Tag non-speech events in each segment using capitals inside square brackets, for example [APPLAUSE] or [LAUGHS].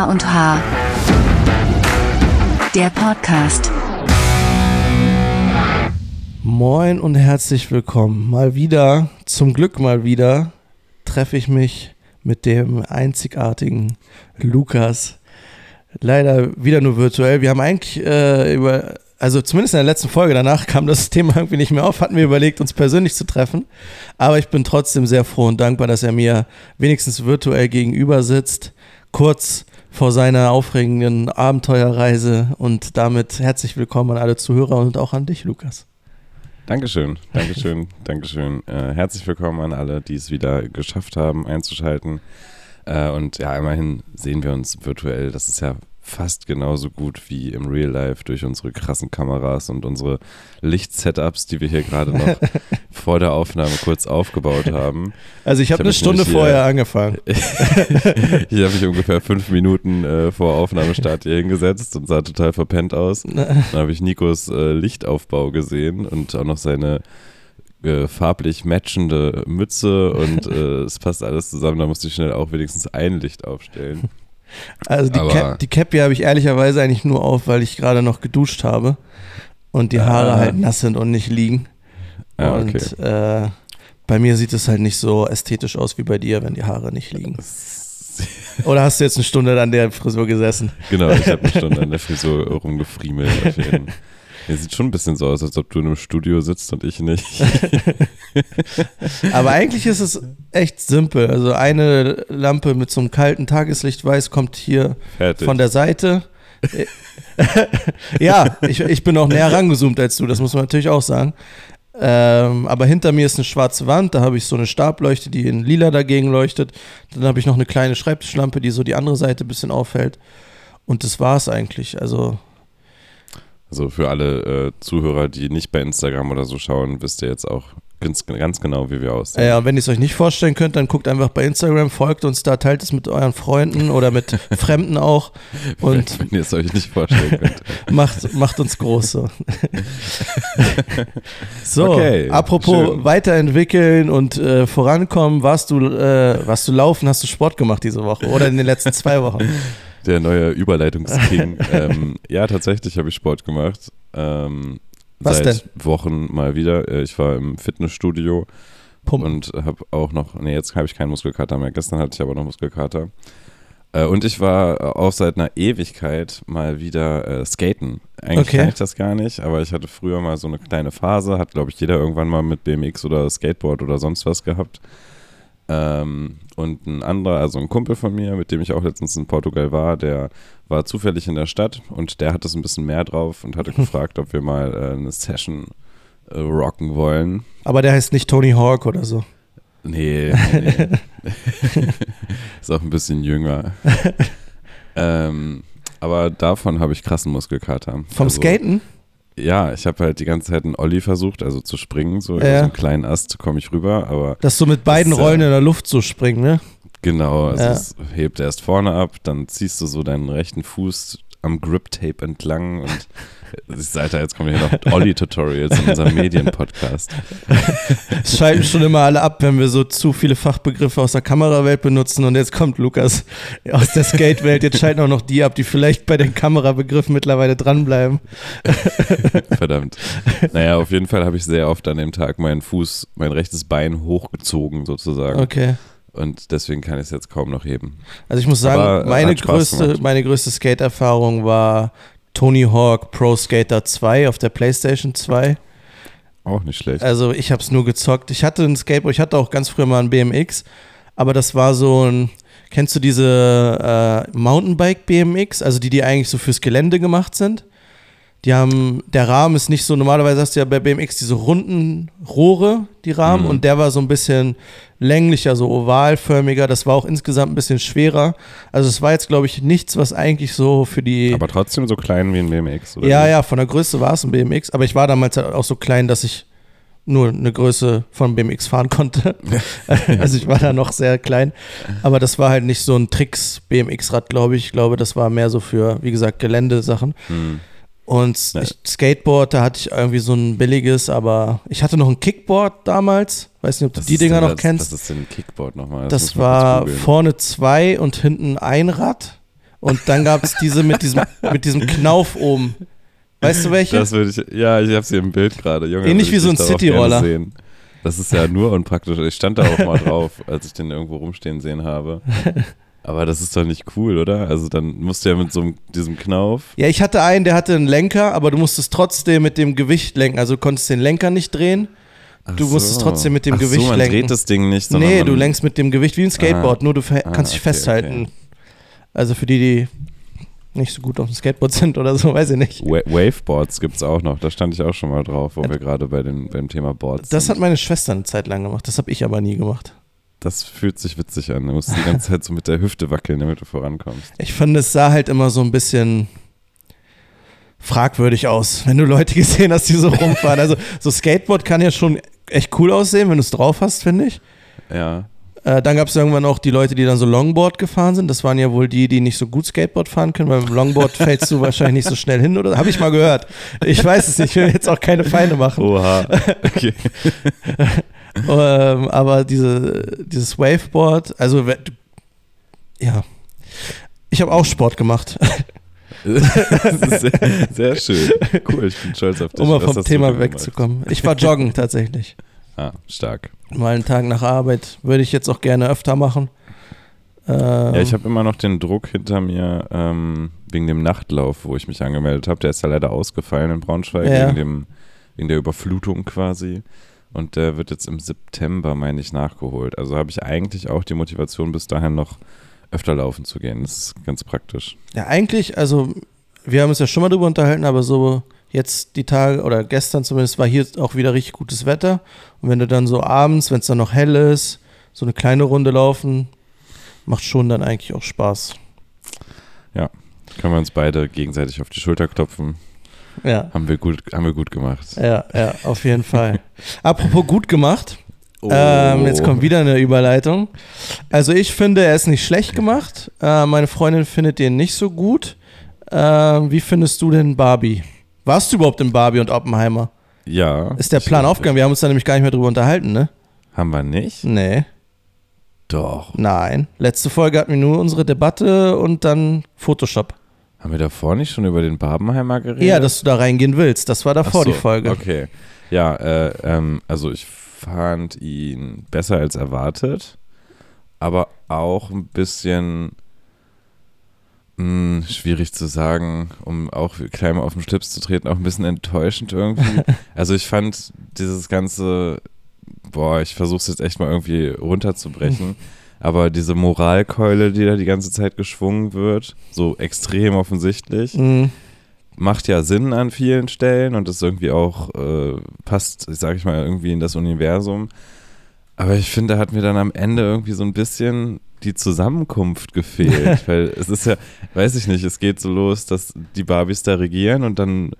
A und H. Der Podcast. Moin und herzlich willkommen. Mal wieder, zum Glück mal wieder, treffe ich mich mit dem einzigartigen Lukas. Leider wieder nur virtuell. Wir haben eigentlich äh, über, also zumindest in der letzten Folge, danach kam das Thema irgendwie nicht mehr auf, hatten wir überlegt, uns persönlich zu treffen. Aber ich bin trotzdem sehr froh und dankbar, dass er mir wenigstens virtuell gegenüber sitzt. Kurz vor seiner aufregenden Abenteuerreise und damit herzlich willkommen an alle Zuhörer und auch an dich, Lukas. Dankeschön, Dankeschön, [LAUGHS] Dankeschön. Äh, herzlich willkommen an alle, die es wieder geschafft haben, einzuschalten. Äh, und ja, immerhin sehen wir uns virtuell. Das ist ja fast genauso gut wie im Real Life durch unsere krassen Kameras und unsere Lichtsetups, die wir hier gerade noch [LAUGHS] vor der Aufnahme kurz aufgebaut haben. Also ich habe hab eine Stunde vorher angefangen. [LAUGHS] ich habe mich ungefähr fünf Minuten äh, vor Aufnahmestart hier hingesetzt und sah total verpennt aus. Dann habe ich Nikos äh, Lichtaufbau gesehen und auch noch seine äh, farblich matchende Mütze und äh, es passt alles zusammen. Da musste ich schnell auch wenigstens ein Licht aufstellen. Also die, Cap, die Cappy habe ich ehrlicherweise eigentlich nur auf, weil ich gerade noch geduscht habe und die Haare ah. halt nass sind und nicht liegen. Ah, okay. Und äh, bei mir sieht es halt nicht so ästhetisch aus wie bei dir, wenn die Haare nicht liegen. [LAUGHS] Oder hast du jetzt eine Stunde an der Frisur gesessen? Genau, ich habe eine Stunde an der Frisur rumgefriemelt. [LAUGHS] Er sieht schon ein bisschen so aus, als ob du in einem Studio sitzt und ich nicht. [LAUGHS] Aber eigentlich ist es echt simpel. Also eine Lampe mit so einem kalten Tageslichtweiß kommt hier Fertig. von der Seite. [LAUGHS] ja, ich, ich bin auch näher rangezoomt als du, das muss man natürlich auch sagen. Ähm, aber hinter mir ist eine schwarze Wand, da habe ich so eine Stableuchte, die in lila dagegen leuchtet. Dann habe ich noch eine kleine Schreibtischlampe, die so die andere Seite ein bisschen auffällt. Und das war es eigentlich. Also also für alle äh, Zuhörer, die nicht bei Instagram oder so schauen, wisst ihr jetzt auch ganz, ganz genau, wie wir aussehen. Ja, wenn ihr es euch nicht vorstellen könnt, dann guckt einfach bei Instagram, folgt uns da, teilt es mit euren Freunden oder mit [LAUGHS] Fremden auch. Und wenn, wenn ihr es euch nicht vorstellen könnt. [LAUGHS] macht, macht uns groß so. [LAUGHS] so, okay, apropos schön. weiterentwickeln und äh, vorankommen, warst du, äh, warst du laufen, hast du Sport gemacht diese Woche oder in den letzten zwei Wochen? Der neue Überleitungsking. [LAUGHS] ähm, ja, tatsächlich habe ich Sport gemacht. Ähm, Was seit denn? Wochen mal wieder. Äh, ich war im Fitnessstudio Pump. und habe auch noch, nee, jetzt habe ich keinen Muskelkater mehr. Gestern hatte ich aber noch Muskelkater. Äh, und ich war auch seit einer Ewigkeit mal wieder äh, skaten. Eigentlich okay. kann ich das gar nicht, aber ich hatte früher mal so eine kleine Phase, hat glaube ich jeder irgendwann mal mit BMX oder Skateboard oder sonst was gehabt. Ähm, und ein anderer, also ein Kumpel von mir, mit dem ich auch letztens in Portugal war, der war zufällig in der Stadt und der hat es ein bisschen mehr drauf und hatte [LAUGHS] gefragt, ob wir mal äh, eine Session äh, rocken wollen. Aber der heißt nicht Tony Hawk oder so. Nee, nee. [LAUGHS] [LAUGHS] ist auch ein bisschen jünger. ähm, aber davon habe ich krassen Muskelkater. Vom also, Skaten? Ja, ich habe halt die ganze Zeit einen Olli versucht, also zu springen, so ja. über so einen kleinen Ast komme ich rüber, aber. Dass du mit beiden ist, Rollen in der Luft so springen, ne? Genau, also ja. es hebt erst vorne ab, dann ziehst du so deinen rechten Fuß am Grip-Tape entlang und [LAUGHS] Seid jetzt kommen hier noch Olli-Tutorials in unserem Medienpodcast. [LAUGHS] Es schalten schon immer alle ab, wenn wir so zu viele Fachbegriffe aus der Kamerawelt benutzen und jetzt kommt Lukas aus der Skate-Welt. Jetzt schalten auch noch die ab, die vielleicht bei den Kamerabegriffen mittlerweile dranbleiben. [LAUGHS] Verdammt. Naja, auf jeden Fall habe ich sehr oft an dem Tag meinen Fuß, mein rechtes Bein hochgezogen sozusagen. Okay. Und deswegen kann ich es jetzt kaum noch heben. Also ich muss sagen, Aber, meine, größte, meine größte Skate-Erfahrung war Tony Hawk Pro Skater 2 auf der PlayStation 2. Auch nicht schlecht. Also ich habe es nur gezockt. Ich hatte ein Skateboard, ich hatte auch ganz früher mal ein BMX, aber das war so ein, kennst du diese äh, Mountainbike BMX, also die, die eigentlich so fürs Gelände gemacht sind? Die haben, der Rahmen ist nicht so, normalerweise hast du ja bei BMX diese runden Rohre, die Rahmen, mhm. und der war so ein bisschen länglicher, so ovalförmiger. Das war auch insgesamt ein bisschen schwerer. Also es war jetzt, glaube ich, nichts, was eigentlich so für die. Aber trotzdem so klein wie ein BMX, oder? Ja, ja, von der Größe war es ein BMX, aber ich war damals halt auch so klein, dass ich nur eine Größe von BMX fahren konnte. [LAUGHS] [LAUGHS] also ich war da noch sehr klein. Aber das war halt nicht so ein Tricks-BMX-Rad, glaube ich. Ich glaube, das war mehr so für, wie gesagt, Geländesachen. Mhm. Und ich, Skateboard, da hatte ich irgendwie so ein billiges, aber ich hatte noch ein Kickboard damals. Weiß nicht, ob du die Dinger noch das, kennst. Was ist denn ein Kickboard nochmal? Das, das war vorne zwei und hinten ein Rad. Und dann gab es diese mit diesem, mit diesem Knauf oben. Weißt du welche? Das würde ich, ja, ich habe sie im Bild gerade. Ähnlich wie so ein Cityroller. Das ist ja nur unpraktisch. Ich stand da auch mal drauf, als ich den irgendwo rumstehen sehen habe. [LAUGHS] Aber das ist doch nicht cool, oder? Also dann musst du ja mit so einem, diesem Knauf. Ja, ich hatte einen, der hatte einen Lenker, aber du musstest trotzdem mit dem Gewicht lenken. Also du konntest den Lenker nicht drehen. Ach Du so. trotzdem mit dem Ach Gewicht so, man lenken. dreht das Ding nicht, Nee, du lenkst mit dem Gewicht wie ein Skateboard, nur du Ah, kannst dich okay, festhalten. Also für die, die nicht so gut auf dem Skateboard sind oder so, [LAUGHS] weiß ich nicht. Wa Waveboards gibt es auch noch. Da stand ich auch schon mal drauf, wo wir gerade bei den, beim Thema Boards Das sind. hat meine Schwester eine Zeit lang gemacht, das habe ich aber nie gemacht. Das fühlt sich witzig an. Du musst die ganze Zeit so mit der Hüfte wackeln, damit du vorankommst. Ich fand, es sah halt immer so ein bisschen fragwürdig aus, wenn du Leute [LAUGHS] gesehen hast, die so rumfahren. Also so Skateboard kann ja schon echt cool aussehen, wenn du es drauf hast, finde ich. Ja. Äh, dann gab es irgendwann auch die Leute, die dann so Longboard gefahren sind. Das waren ja wohl die, die nicht so gut Skateboard fahren können, weil beim Longboard [LAUGHS] fällst du wahrscheinlich nicht so schnell hin oder habe ich mal gehört. Ich weiß es nicht, ich will jetzt auch keine Feinde machen. Oha. [LAUGHS] Okay. Ähm, aber diese, dieses Waveboard, also ja, ich habe auch Sport gemacht, Das [LAUGHS] ist [LAUGHS] sehr, sehr schön. Cool, ich bin stolz auf dich. um mal vom Thema wegzukommen. Ich war joggen tatsächlich. Ah, stark. Mal einen Tag nach Arbeit würde ich jetzt auch gerne öfter machen. Ähm, Ja, ich habe immer noch den Druck hinter mir ähm, wegen dem Nachtlauf, wo ich mich angemeldet habe. Der ist ja leider ausgefallen in Braunschweig Ja. wegen, dem, wegen der Überflutung quasi. Und der wird jetzt im September, meine ich, nachgeholt. Also habe ich eigentlich auch die Motivation, bis dahin noch öfter laufen zu gehen. Das ist ganz praktisch. Ja, eigentlich, also wir haben uns ja schon mal drüber unterhalten, aber so jetzt die Tage oder gestern zumindest war hier auch wieder richtig gutes Wetter. Und wenn du dann so abends, wenn es dann noch hell ist, so eine kleine Runde laufen, macht schon dann eigentlich auch Spaß. Können wir uns beide gegenseitig auf die Schulter klopfen. Ja, Haben wir gut, haben wir gut gemacht. ja, ja, auf jeden Fall. Apropos gut gemacht, Oh. ähm, jetzt kommt wieder eine Überleitung. Also ich finde, er ist nicht schlecht gemacht. Äh, meine Freundin findet den nicht so gut. Ähm, wie findest du denn Barbie? Warst du überhaupt in Barbie und Oppenheimer? Ja. Ist der Plan aufgegangen? Wir haben uns da nämlich gar nicht mehr drüber unterhalten, ne? Haben wir nicht? Nee, Doch. nein. Letzte Folge hatten wir nur unsere Debatte und dann Photoshop. Haben wir davor nicht schon über den Barbenheimer geredet? Ja, dass du da reingehen willst. Das war davor so, die Folge. Okay. Ja, äh, ähm, also ich fand ihn besser als erwartet, aber auch ein bisschen mh, schwierig zu sagen, um auch klein mal auf den Schlips zu treten, auch ein bisschen enttäuschend irgendwie. [LAUGHS] Also ich fand dieses ganze, boah, ich versuche es jetzt echt mal irgendwie runterzubrechen. [LAUGHS] Aber diese Moralkeule, die da die ganze Zeit geschwungen wird, so extrem offensichtlich, Mhm. macht ja Sinn an vielen Stellen und ist irgendwie auch, äh, passt, sag ich mal, irgendwie in das Universum. Aber ich finde, da hat mir dann am Ende irgendwie so ein bisschen die Zusammenkunft gefehlt. [LAUGHS] weil es ist ja, weiß ich nicht, es geht so los, dass die Barbies da regieren und dann,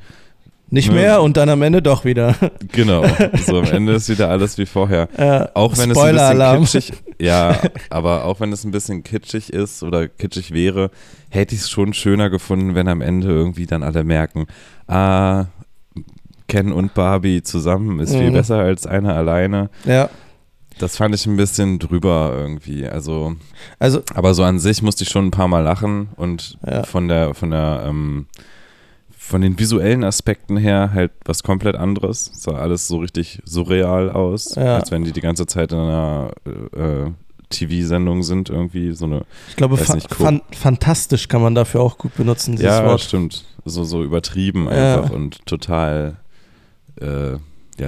Nicht Ne. mehr und dann am Ende doch wieder. [LAUGHS] genau, so am Ende ist wieder alles wie vorher. Äh, Auch wenn es ein bisschen kitschig, ja, aber auch wenn es ein bisschen kitschig ist oder kitschig wäre, hätte ich es schon schöner gefunden, wenn am Ende irgendwie dann alle merken, ah, Ken und Barbie zusammen ist viel Mhm. besser als einer alleine. Ja, Das fand ich ein bisschen drüber irgendwie. Also, also aber so an sich musste ich schon ein paar Mal lachen und Ja. von der, von der, ähm, von den visuellen Aspekten her halt was komplett anderes. Es sah alles so richtig surreal aus, Ja. als wenn die die ganze Zeit in einer äh, TV-Sendung sind irgendwie. So eine, ich glaube, fa nicht, fan fantastisch kann man dafür auch gut benutzen, dieses ja, Wort. stimmt. So, so übertrieben Ja. einfach und total, äh, ja,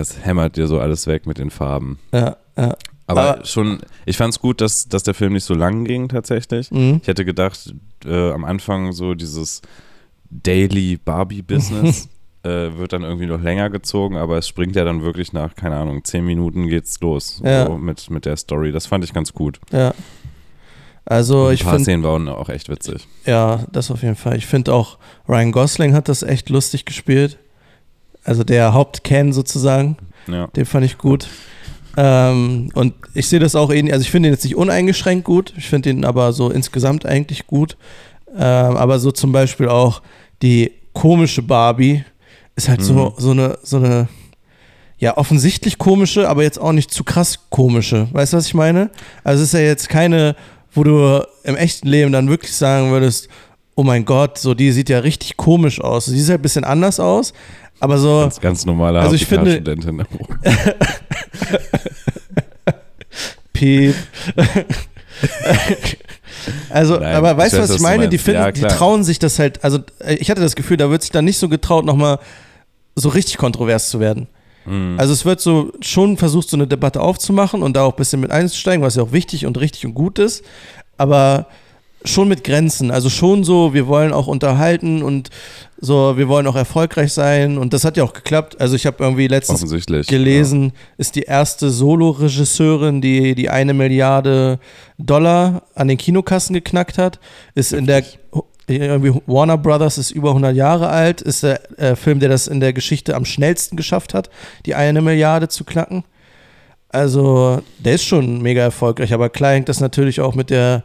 es hämmert dir so alles weg mit den Farben. Ja, ja. Aber, Aber- schon, ich fand es gut, dass, dass der Film nicht so lang ging tatsächlich. Mhm. Ich hätte gedacht, äh, am Anfang so dieses Daily Barbie-Business [LAUGHS] äh, wird dann irgendwie noch länger gezogen, aber es springt ja dann wirklich nach, keine Ahnung, zehn Minuten geht's los Ja. so mit, mit der Story. Das fand ich ganz gut. ja. Also Ein ich paar finde, Szenen waren auch echt witzig. ja, das auf jeden Fall. Ich finde auch, Ryan Gosling hat das echt lustig gespielt. Also der Hauptcan sozusagen. Ja. Den fand ich gut. Ähm, und ich sehe das auch ähnlich, also ich finde ihn jetzt nicht uneingeschränkt gut, ich finde ihn aber so insgesamt eigentlich gut. Ähm, aber so zum Beispiel auch die komische Barbie ist halt so, Mhm. so eine, so eine, ja, offensichtlich komische, aber jetzt auch nicht zu krass komische. Weißt du, was ich meine? Also es ist ja jetzt keine, wo du im echten Leben dann wirklich sagen würdest, oh mein Gott, so die sieht ja richtig komisch aus. Sie sieht halt ein bisschen anders aus, aber so. Ganz, ganz normale Also ich finde- Studentin. [LAUGHS] Piep. [LAUGHS] also, Nein, aber weißt ich du, was ich was du meine? Die, finden, Ja, die trauen sich das halt, also äh, ich hatte das Gefühl, da wird sich dann nicht so getraut, nochmal so richtig kontrovers zu werden. Mhm. Also es wird so schon versucht, so eine Debatte aufzumachen und da auch ein bisschen mit einzusteigen, was ja auch wichtig und richtig und gut ist, aber schon mit Grenzen. Also schon so, wir wollen auch unterhalten und so, wir wollen auch erfolgreich sein und das hat ja auch geklappt. Also ich habe irgendwie letztens gelesen, ist die erste Solo-Regisseurin, die die eine Milliarde Dollar an den Kinokassen geknackt hat. Ist in der irgendwie Warner Brothers ist über 100 Jahre alt, ist der äh, Film, der das in der Geschichte am schnellsten geschafft hat, die eine Milliarde zu knacken. Also, der ist schon mega erfolgreich, aber klar hängt das natürlich auch mit der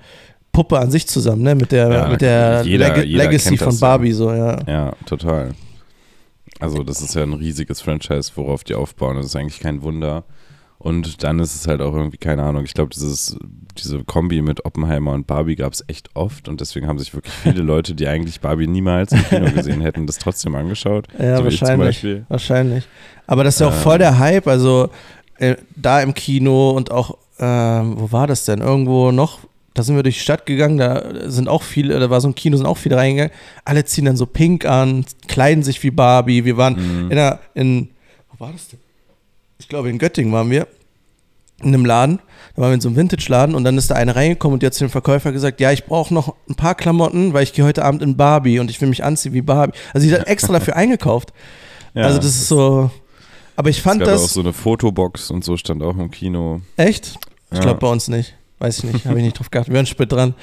Puppe an sich zusammen, ne? Mit der, Ja, mit der jeder- Leg jeder Legacy von. Barbie, so, ja. Ja, total. Also das ist ja ein riesiges Franchise, worauf die aufbauen. Das ist eigentlich kein Wunder. Und dann ist es halt auch irgendwie, keine Ahnung, ich glaube, dieses, diese Kombi mit Oppenheimer und Barbie gab es echt oft und deswegen haben sich wirklich viele [LAUGHS] Leute, die eigentlich Barbie niemals im Kino gesehen hätten, das trotzdem angeschaut. [LAUGHS] Ja, so wahrscheinlich. Wahrscheinlich. Aber das ist ja auch Ähm. voll der Hype. Also äh, da im Kino und auch, ähm, wo war das denn? Irgendwo noch. Da sind wir durch die Stadt gegangen, da sind auch viele, da war so ein Kino, sind auch viele reingegangen. Alle ziehen dann so pink an, kleiden sich wie Barbie. Wir waren Mhm. in einer, in, wo war das denn? Ich glaube, in Göttingen waren wir. In einem Laden. Da waren wir in so einem Vintage-Laden und dann ist da eine reingekommen und die hat zu dem Verkäufer gesagt, ja, ich brauche noch ein paar Klamotten, weil ich gehe heute Abend in Barbie und ich will mich anziehen wie Barbie. Also sie hat [LAUGHS] extra dafür eingekauft. Ja, also das ist so. Aber ich es fand gab das. auch so eine Fotobox und so stand auch im Kino. echt? Ich Ja. glaube bei uns nicht. Weiß ich nicht. Habe ich nicht drauf geachtet. Wir waren spät dran.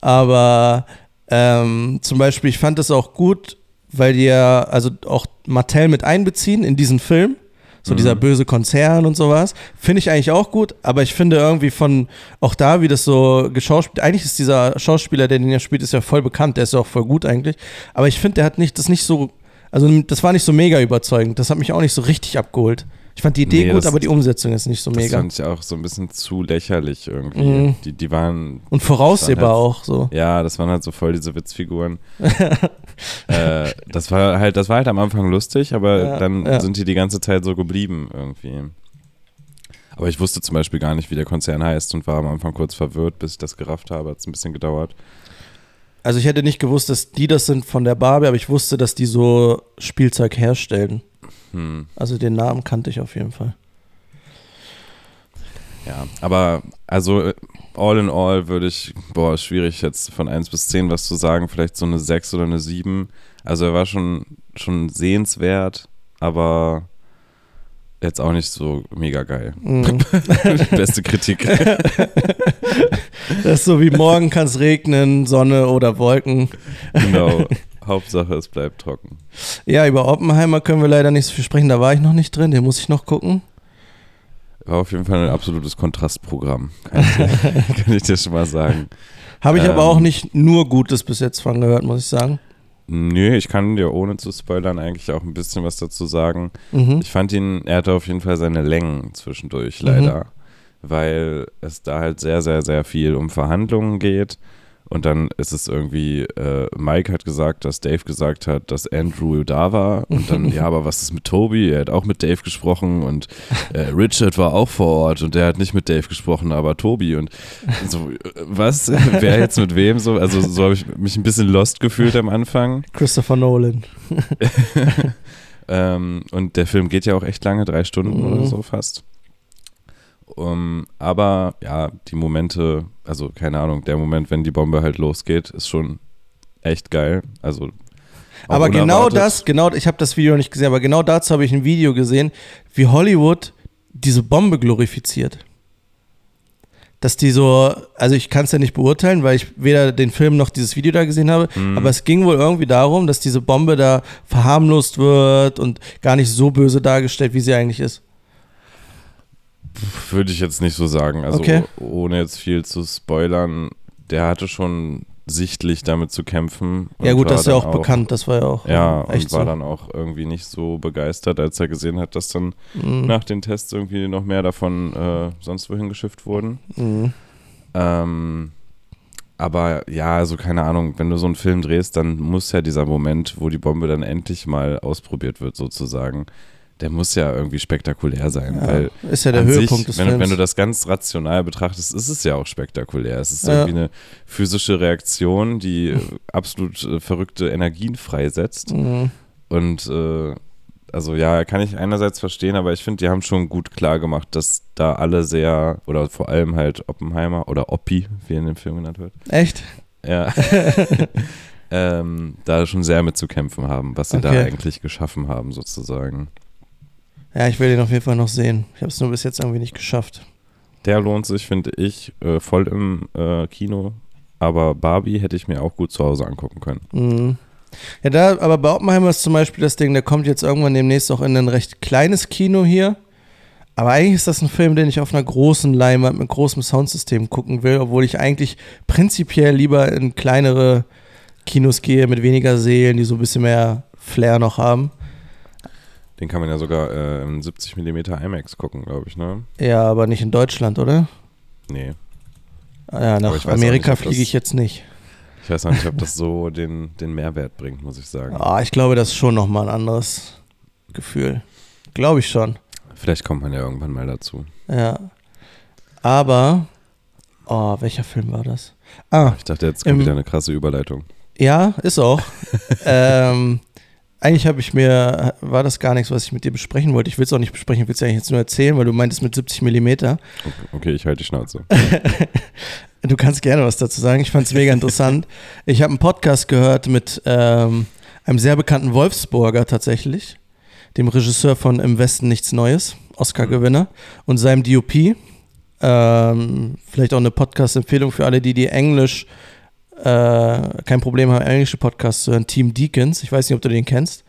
Aber ähm, zum Beispiel, ich fand das auch gut, weil die ja also auch Mattel mit einbeziehen in diesen Film. So Mhm. dieser böse Konzern und sowas. Finde ich eigentlich auch gut, aber ich finde irgendwie von, auch da, wie das so geschauspielt, eigentlich ist dieser Schauspieler, der den ja spielt, ist ja voll bekannt, der ist ja auch voll gut eigentlich. Aber ich finde, der hat nicht, das nicht so, also das war nicht so mega überzeugend. Das hat mich auch nicht so richtig abgeholt. Ich fand die Idee Nee, gut, das- aber die Umsetzung ist nicht so Das mega. fand ich auch so ein bisschen zu lächerlich irgendwie. Mhm. Die, die waren Und voraussehbar halt- auch so. Ja, das waren halt so voll diese Witzfiguren. [LAUGHS] äh, das war halt, das war halt am Anfang lustig, aber Ja, dann ja. sind die die ganze Zeit so geblieben irgendwie. Aber ich wusste zum Beispiel gar nicht, wie der Konzern heißt und war am Anfang kurz verwirrt, bis ich das gerafft habe. Hat es ein bisschen gedauert. Also ich hätte nicht gewusst, dass die das sind von der Barbie, aber ich wusste, dass die so Spielzeug herstellen. Hm, Also den Namen kannte ich auf jeden Fall. ja, aber also äh, all in all würde ich, boah, schwierig jetzt von 1 bis 10 was zu sagen, vielleicht so eine 6 oder eine 7. Also er war schon, schon sehenswert, aber jetzt auch nicht so mega geil. Mhm. [LAUGHS] Beste Kritik. das ist so wie morgen kann es regnen, Sonne oder Wolken. genau. Hauptsache, es bleibt trocken. Ja, über Oppenheimer können wir leider nicht so viel sprechen, da war ich noch nicht drin, den muss ich noch gucken. War auf jeden Fall ein absolutes Kontrastprogramm. Kann ich, dir- [LAUGHS] kann ich dir schon mal sagen. Habe ich aber Ähm. auch nicht nur Gutes bis jetzt von gehört, muss ich sagen. Nö, ich kann dir ohne zu spoilern eigentlich auch ein bisschen was dazu sagen. Mhm. Ich fand ihn, er hatte auf jeden Fall seine Längen zwischendurch Mhm. leider, weil es da halt sehr, sehr, sehr viel um Verhandlungen geht. Und dann ist es irgendwie, äh, Mike hat gesagt, dass Dave gesagt hat, dass Andrew da war. Und dann, [LAUGHS] ja, aber was ist mit Toby? Er hat auch mit Dave gesprochen und äh, Richard war auch vor Ort und der hat nicht mit Dave gesprochen, aber Toby. Und so, äh, was? [LAUGHS] Wer jetzt mit wem so? Also so habe ich mich ein bisschen lost gefühlt am Anfang. Christopher Nolan. [LAUGHS] Ähm, und der Film geht ja auch echt lange, drei Stunden Mhm. oder so fast. Um, aber ja, die Momente, also keine Ahnung, der Moment, wenn die Bombe halt losgeht, ist schon echt geil. Also Aber genau das, genau, ich habe das Video nicht gesehen, aber genau dazu habe ich ein Video gesehen, wie Hollywood diese Bombe glorifiziert. Dass die so, also ich kann es ja nicht beurteilen, weil ich weder den Film noch dieses Video da gesehen habe, Mhm. aber es ging wohl irgendwie darum, dass diese Bombe da verharmlost wird und gar nicht so böse dargestellt, wie sie eigentlich ist. Würde ich jetzt nicht so sagen. Also Okay. ohne jetzt viel zu spoilern, der hatte schon sichtlich damit zu kämpfen. ja gut, das ist ja dann auch, bekannt, das war ja auch Ja, echt und war so. dann auch irgendwie nicht so begeistert, als er gesehen hat, dass dann Mhm. nach den Tests irgendwie noch mehr davon äh, sonst wohin geschifft wurden. Mhm. Ähm, aber ja, also keine Ahnung, wenn du so einen Film drehst, dann muss ja dieser Moment, wo die Bombe dann endlich mal ausprobiert wird, sozusagen, der muss ja irgendwie spektakulär sein. Ja, weil ist ja der Höhepunkt sich, des wenn, Films. Wenn du das ganz rational betrachtest, ist es ja auch spektakulär. Es ist ja. irgendwie eine physische Reaktion, die absolut äh, verrückte Energien freisetzt. Mhm. Und äh, also ja, kann ich einerseits verstehen, aber ich finde, die haben schon gut klar gemacht, dass da alle sehr, oder vor allem halt Oppenheimer oder Oppi, wie in dem Film genannt wird. Echt? Ja. [LAUGHS] ähm, da schon sehr mit zu kämpfen haben, was sie okay. da eigentlich geschaffen haben, sozusagen. Ja, ich will den auf jeden Fall noch sehen. Ich habe es nur bis jetzt irgendwie nicht geschafft. Der lohnt sich, finde ich, äh, voll im äh, Kino. Aber Barbie hätte ich mir auch gut zu Hause angucken können. Mhm. Ja, da, aber bei Oppenheimer ist zum Beispiel das Ding, der kommt jetzt irgendwann demnächst auch in ein recht kleines Kino hier. Aber eigentlich ist das ein Film, den ich auf einer großen Leinwand mit großem Soundsystem gucken will, obwohl ich eigentlich prinzipiell lieber in kleinere Kinos gehe mit weniger Seelen, die so ein bisschen mehr Flair noch haben. Den kann man ja sogar äh, in 70 mm IMAX gucken, glaube ich, ne? Ja, aber nicht in Deutschland, oder? Nee. Ah ja, nach Amerika fliege ich jetzt nicht. Ich weiß noch nicht, ob das so [LAUGHS] den, den Mehrwert bringt, muss ich sagen. Ah, ich glaube, das ist schon nochmal ein anderes Gefühl. Glaube ich schon. Vielleicht kommt man ja irgendwann mal dazu. Ja. Aber, oh, welcher Film war das? Ah. Ich dachte, jetzt kommt im, wieder eine krasse Überleitung. Ja, ist auch. [LAUGHS] ähm, eigentlich habe ich mir, war das gar nichts, was ich mit dir besprechen wollte. Ich will es auch nicht besprechen, ich will es eigentlich jetzt nur erzählen, weil du meintest mit 70 Millimeter. Okay, okay ich halte die Schnauze. [LAUGHS] du kannst gerne was dazu sagen. Ich fand es mega interessant. [LAUGHS] Ich habe einen Podcast gehört mit ähm, einem sehr bekannten Wolfsburger tatsächlich, dem Regisseur von Im Westen nichts Neues, Oscar-Gewinner, und seinem DOP. Ähm, vielleicht auch eine Podcast-Empfehlung für alle, die die Englisch äh, kein Problem haben, englische Podcasts zu hören. Team Deacons, ich weiß nicht, ob du den kennst.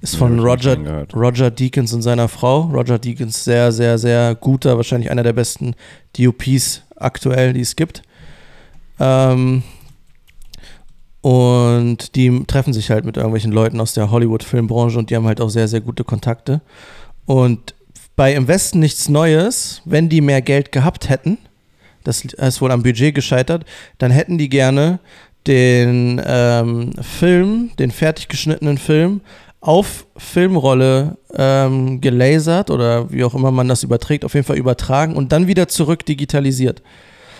Ist von ja, Roger, Roger Deakins und seiner Frau. Roger Deakins, sehr, sehr, sehr guter, wahrscheinlich einer der besten DOPs aktuell, die es gibt. Ähm, und die treffen sich halt mit irgendwelchen Leuten aus der Hollywood-Filmbranche und die haben halt auch sehr, sehr gute Kontakte. Und bei Im Westen nichts Neues, wenn die mehr Geld gehabt hätten, das ist wohl am Budget gescheitert, dann hätten die gerne den ähm, Film, den fertig geschnittenen Film, auf Filmrolle ähm, gelasert oder wie auch immer man das überträgt, auf jeden Fall übertragen und dann wieder zurück digitalisiert.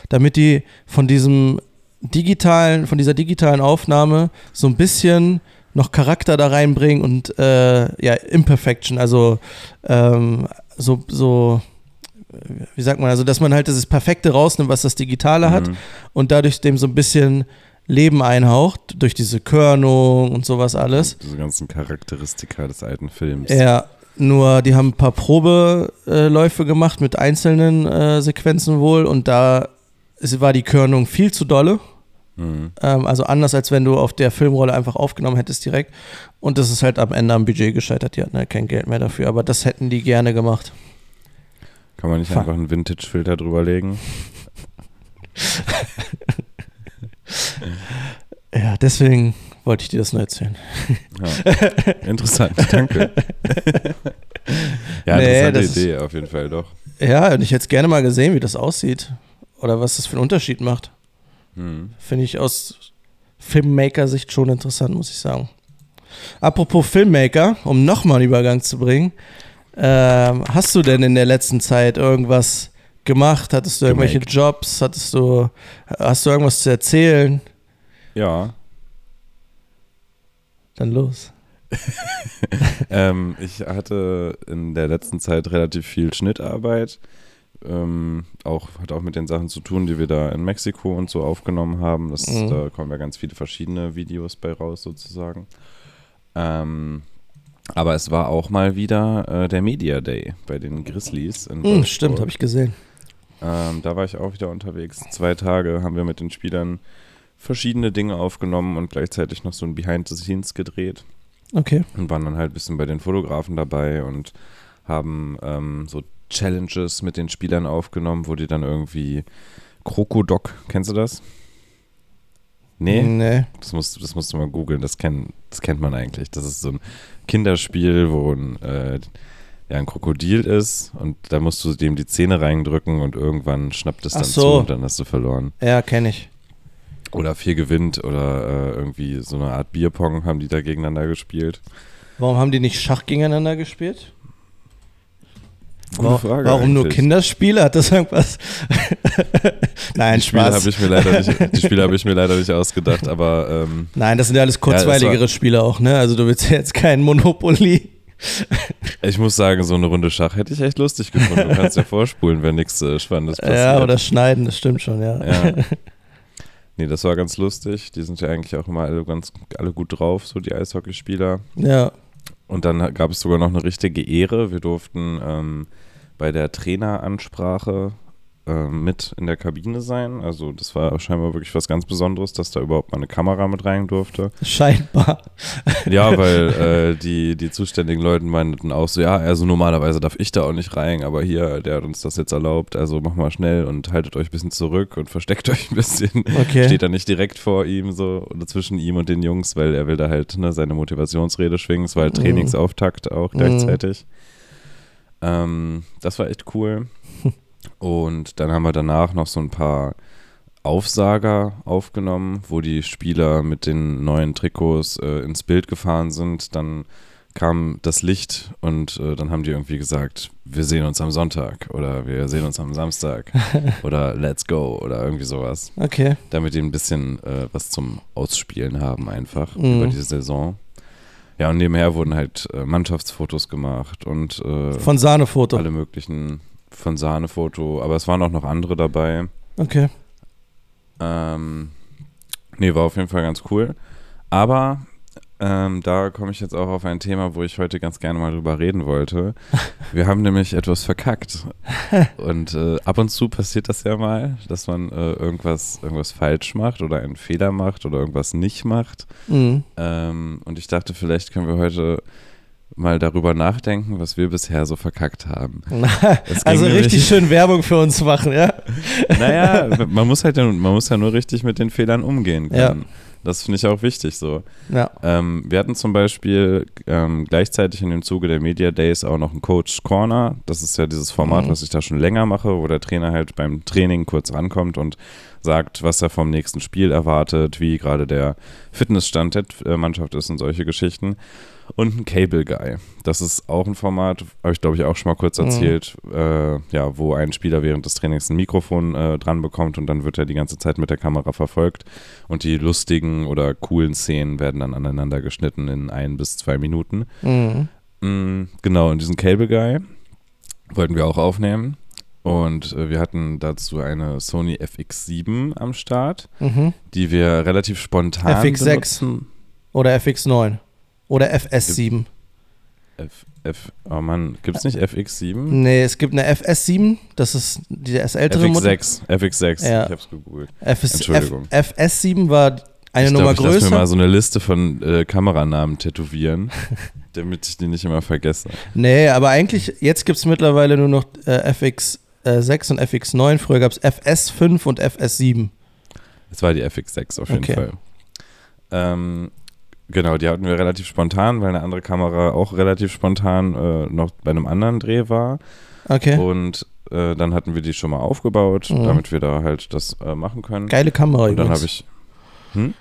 Damit die von diesem digitalen, von dieser digitalen Aufnahme so ein bisschen noch Charakter da reinbringen und äh, ja, Imperfection, also ähm, so, so wie sagt man, also dass man halt das Perfekte rausnimmt, was das Digitale hat mhm. und dadurch dem so ein bisschen Leben einhaucht, durch diese Körnung und sowas alles. Diese ganzen Charakteristika des alten Films. Ja, nur die haben ein paar Probeläufe gemacht mit einzelnen äh, Sequenzen wohl und da war die Körnung viel zu dolle. Mhm. Ähm, also anders, als wenn du auf der Filmrolle einfach aufgenommen hättest direkt. Und das ist halt am Ende am Budget gescheitert. Die hatten halt kein Geld mehr dafür. Aber das hätten die gerne gemacht. Kann man nicht einfach einen Vintage-Filter drüber legen? [LAUGHS] ja, deswegen wollte ich dir das nur erzählen. Ja. Interessant, danke. ja, [LAUGHS] nee, interessante Idee auf jeden Fall, doch. Ja, und ich hätte gerne mal gesehen, wie das aussieht. Oder was das für einen Unterschied macht. Hm. Finde ich aus Filmmaker-Sicht schon interessant, muss ich sagen. Apropos Filmmaker, um nochmal einen Übergang zu bringen. Ähm, hast du denn in der letzten Zeit irgendwas gemacht? Hattest du irgendwelche Gemaked. Jobs? Hattest du, hast du irgendwas zu erzählen? Ja. Dann los. [LAUGHS] ähm, ich hatte in der letzten Zeit relativ viel Schnittarbeit. Ähm, auch, hat auch mit den Sachen zu tun, die wir da in Mexiko und so aufgenommen haben. Das, mhm. Da kommen ja ganz viele verschiedene Videos bei raus, sozusagen. Ähm, aber es war auch mal wieder äh, der Media Day bei den Grizzlies in mm, Stimmt, habe ich gesehen. Ähm, da war ich auch wieder unterwegs. Zwei Tage haben wir mit den Spielern verschiedene Dinge aufgenommen und gleichzeitig noch so ein Behind the Scenes gedreht. Okay. Und waren dann halt ein bisschen bei den Fotografen dabei und haben ähm, so Challenges mit den Spielern aufgenommen, wo die dann irgendwie Krokodok, kennst du das? Nee? Nee. Das musst, das musst du mal googeln, das, kenn, das kennt man eigentlich. Das ist so ein Kinderspiel, wo ein, äh, ja, ein Krokodil ist und da musst du dem die Zähne reindrücken und irgendwann schnappt es dann so. zu und dann hast du verloren. Ja, kenne ich. Oder vier gewinnt oder äh, irgendwie so eine Art Bierpong haben die da gegeneinander gespielt. Warum haben die nicht Schach gegeneinander gespielt? Gute Frage Warum nur eigentlich. Kinderspiele? Hat das irgendwas? [LAUGHS] Nein, Die Spiele Spaß. habe ich mir leider nicht, die Spiele habe ich mir leider nicht ausgedacht, aber ähm, Nein, das sind ja alles kurzweiligere Spiele auch, ne? Also du willst ja jetzt kein Monopoly. ich muss sagen, so eine Runde Schach hätte ich echt lustig gefunden. Du kannst ja [LAUGHS] vorspulen, wenn nichts äh, Spannendes passiert. Ja, oder schneiden, das stimmt schon, ja. Ja. [LAUGHS] Nee, das war ganz lustig. Die sind ja eigentlich auch immer alle ganz alle gut drauf, so die Eishockeyspieler. Ja. Und dann gab es sogar noch eine richtige Ehre. Wir durften ähm, bei der Traineransprache ähm, mit in der Kabine sein. Also das war scheinbar wirklich was ganz Besonderes, dass da überhaupt mal eine Kamera mit rein durfte. Scheinbar. Ja, weil äh, die, die zuständigen Leute meinten auch so, ja, also normalerweise darf ich da auch nicht rein, aber hier, der hat uns das jetzt erlaubt, also mach mal schnell und haltet euch ein bisschen zurück und versteckt [LAUGHS] euch ein bisschen. Okay. Steht da nicht direkt vor ihm so oder zwischen ihm und den Jungs, weil er will da halt ne, seine Motivationsrede schwingen. Es war halt Mhm. Trainingsauftakt auch Mhm. gleichzeitig. Ähm, das war echt cool. Und dann haben wir danach noch so ein paar Aufsager aufgenommen, wo die Spieler mit den neuen Trikots äh, ins Bild gefahren sind. Dann kam das Licht und äh, dann haben die irgendwie gesagt, wir sehen uns am Sonntag oder wir sehen uns am Samstag [LAUGHS] oder let's go oder irgendwie sowas, Okay. damit die ein bisschen äh, was zum Ausspielen haben einfach Mhm. über diese Saison. Ja, und nebenher wurden halt äh, Mannschaftsfotos gemacht und äh, Von Sahnefoto. alle möglichen von Sahnefoto, aber es waren auch noch andere dabei. Okay. Ähm, nee, war auf jeden Fall ganz cool. Aber ähm, da komme ich jetzt auch auf ein Thema, wo ich heute ganz gerne mal drüber reden wollte. [LAUGHS] Wir haben nämlich etwas verkackt. Und äh, ab und zu passiert das ja mal, dass man äh, irgendwas, irgendwas falsch macht oder einen Fehler macht oder irgendwas nicht macht. Mhm. Ähm, und ich dachte, vielleicht können wir heute mal darüber nachdenken, was wir bisher so verkackt haben. [LAUGHS] Also richtig schön Werbung für uns machen, ja? [LAUGHS] Naja, man muss halt, man muss ja nur richtig mit den Fehlern umgehen Ja. können. Das finde ich auch wichtig so. Ja. Ähm, wir hatten zum Beispiel ähm, gleichzeitig in dem Zuge der Media Days auch noch einen Coach Corner. Das ist ja dieses Format, Mhm. was ich da schon länger mache, wo der Trainer halt beim Training kurz rankommt und sagt, was er vom nächsten Spiel erwartet, wie gerade der Fitnessstand der äh, Mannschaft ist und solche Geschichten. Und ein Cable Guy. Das ist auch ein Format, habe ich glaube ich auch schon mal kurz Mhm. erzählt, äh, ja, wo ein Spieler während des Trainings ein Mikrofon äh, dran bekommt und dann wird er die ganze Zeit mit der Kamera verfolgt und die lustigen oder coolen Szenen werden dann aneinander geschnitten in ein bis zwei Minuten. Mhm. Mm, genau, und diesen Cable Guy wollten wir auch aufnehmen. Und äh, wir hatten dazu eine Sony FX7 am Start, Mhm. die wir relativ spontan FX6. benutzen. Oder FX9. Oder FS7. F, F, oh Mann, gibt es nicht FX7? Nee, es gibt eine FS7, das ist die- das ältere Modell. FX6, FX6, Ja. ich hab's gegoogelt. FS, Entschuldigung. F, FS7 war eine ich Nummer glaub, ich lass mir mal größer. so eine Liste von äh, Kameranamen tätowieren, [LAUGHS] damit ich die nicht immer vergesse. Nee, aber eigentlich, jetzt gibt es mittlerweile nur noch äh, FX6 und FX9. Früher gab es FS5 und FS7. Es war die FX6 auf jeden Okay. Fall. Ähm, genau, die hatten wir relativ spontan, weil eine andere Kamera auch relativ spontan äh, noch bei einem anderen Dreh war. Okay. Und äh, dann hatten wir die schon mal aufgebaut, Mhm. damit wir da halt das äh, machen können. Geile Kamera Und dann übrigens. habe ich,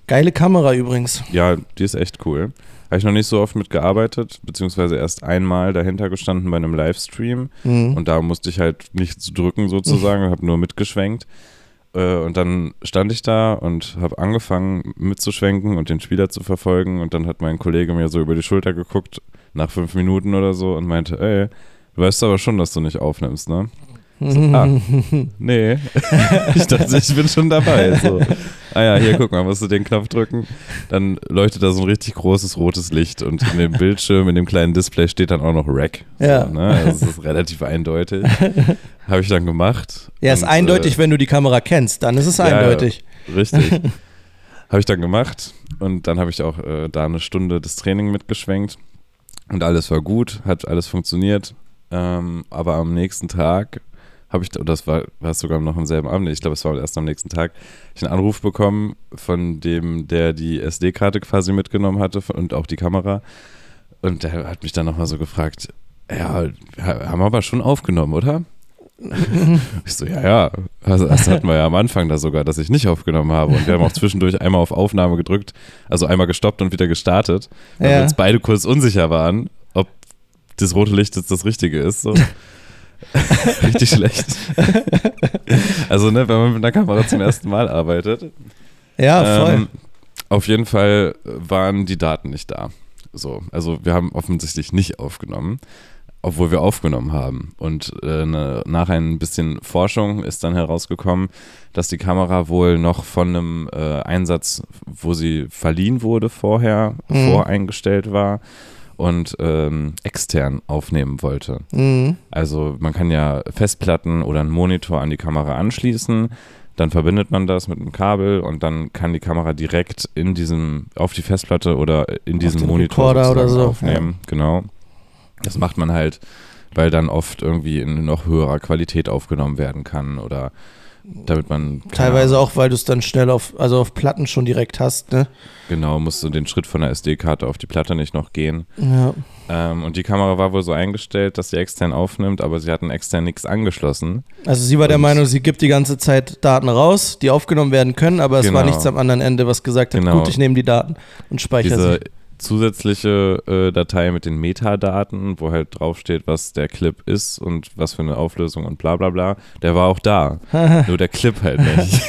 Geile Kamera übrigens. ja, die ist echt cool. Habe ich noch nicht so oft mitgearbeitet, beziehungsweise erst einmal dahinter gestanden bei einem Livestream. Mhm. Und da musste ich halt nichts drücken sozusagen, [LAUGHS] habe nur mitgeschwenkt. Äh, Und dann stand ich da und habe angefangen mitzuschwenken und den Spieler zu verfolgen. Und dann hat mein Kollege mir so über die Schulter geguckt, nach fünf Minuten oder so, und meinte, ey, du weißt aber schon, dass du nicht aufnimmst, ne? ah. [LAUGHS] Nee. [LAUGHS] ich dachte, ich bin schon dabei. So. [LAUGHS] Ah ja, hier, guck mal, musst du den Knopf drücken. Dann leuchtet da so ein richtig großes rotes Licht und in dem Bildschirm, in dem kleinen Display steht dann auch noch Rack. So, Ja. Ne? Also es ist relativ eindeutig. [LAUGHS] Habe ich dann gemacht. Ja, ist Und, eindeutig, äh, wenn du die Kamera kennst, dann ist es ja, eindeutig. Richtig. [LAUGHS] habe ich dann gemacht und dann habe ich auch äh, da eine Stunde das Training mitgeschwenkt und alles war gut, hat alles funktioniert. Ähm, aber am nächsten Tag habe ich, oder das war, war es sogar noch am selben Abend, ich glaube, es war erst am nächsten Tag, ich einen Anruf bekommen von dem, der die SD-Karte quasi mitgenommen hatte und auch die Kamera. Und der hat mich dann nochmal so gefragt, ja, wir haben aber schon aufgenommen, oder? [LAUGHS] ich so, ja, ja. Also, das hatten wir ja am Anfang da sogar, dass ich nicht aufgenommen habe. Und wir haben auch zwischendurch einmal auf Aufnahme gedrückt, also einmal gestoppt und wieder gestartet, weil ja. wir uns beide kurz unsicher waren, ob das rote Licht jetzt das Richtige ist. So. [LAUGHS] Richtig schlecht. [LAUGHS] also, ne, wenn man mit einer Kamera zum ersten Mal arbeitet. Ja, voll. Ähm, auf jeden Fall waren die Daten nicht da. So, also wir haben offensichtlich nicht aufgenommen, obwohl wir aufgenommen haben. Und äh, ne, nach ein bisschen Forschung ist dann herausgekommen, dass die Kamera wohl noch von einem äh, Einsatz, wo sie verliehen wurde vorher, mhm. voreingestellt war und ähm, extern aufnehmen wollte. Mhm. Also man kann ja Festplatten oder einen Monitor an die Kamera anschließen, dann verbindet man das mit einem Kabel und dann kann die Kamera direkt in diesem, auf die Festplatte oder in diesem Monitor oder so. aufnehmen. Ja. Genau. Das macht man halt, weil dann oft irgendwie in noch höherer Qualität aufgenommen werden kann oder damit man. Teilweise auch, weil du es dann schnell auf, also auf Platten schon direkt hast, ne? Genau, musst du den Schritt von der SD-Karte auf die Platte nicht noch gehen. Ja. Ähm, und die Kamera war wohl so eingestellt, dass sie extern aufnimmt, aber sie hatten extern nichts angeschlossen. Also sie war der Meinung, sie gibt die ganze Zeit Daten raus, die aufgenommen werden können, aber es genau. war nichts am anderen Ende, was gesagt hat, genau. gut, ich nehme die Daten und speichere Diese sie zusätzliche äh, Datei mit den Metadaten, wo halt draufsteht, was der Clip ist und was für eine Auflösung und bla bla bla, der war auch da. [LAUGHS] Nur der Clip halt nicht.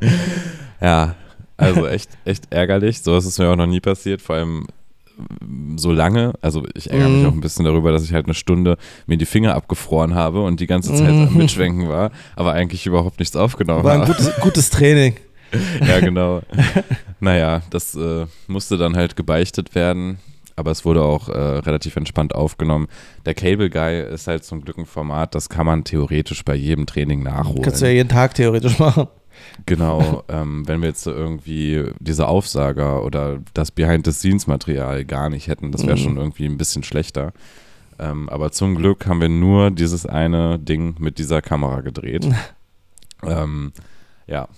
[LAUGHS] ja, also echt, echt ärgerlich. So ist mir auch noch nie passiert, vor allem so lange. Also ich ärgere mich mhm. auch ein bisschen darüber, dass ich halt eine Stunde mir die Finger abgefroren habe und die ganze Zeit am mhm. Mitschwenken war, aber eigentlich überhaupt nichts aufgenommen habe. War ein gutes, gutes Training. Ja, genau. naja, das äh, musste dann halt gebeichtet werden, aber es wurde auch äh, relativ entspannt aufgenommen. Der Cable Guy ist halt zum Glück ein Format, das kann man theoretisch bei jedem Training nachholen. Kannst du ja jeden Tag theoretisch machen. Genau, ähm, wenn wir jetzt so irgendwie diese Aufsager oder das Behind-the-Scenes-Material gar nicht hätten, das wäre mhm. schon irgendwie ein bisschen schlechter. Ähm, aber zum Glück haben wir nur dieses eine Ding mit dieser Kamera gedreht. [LAUGHS] ähm, ja,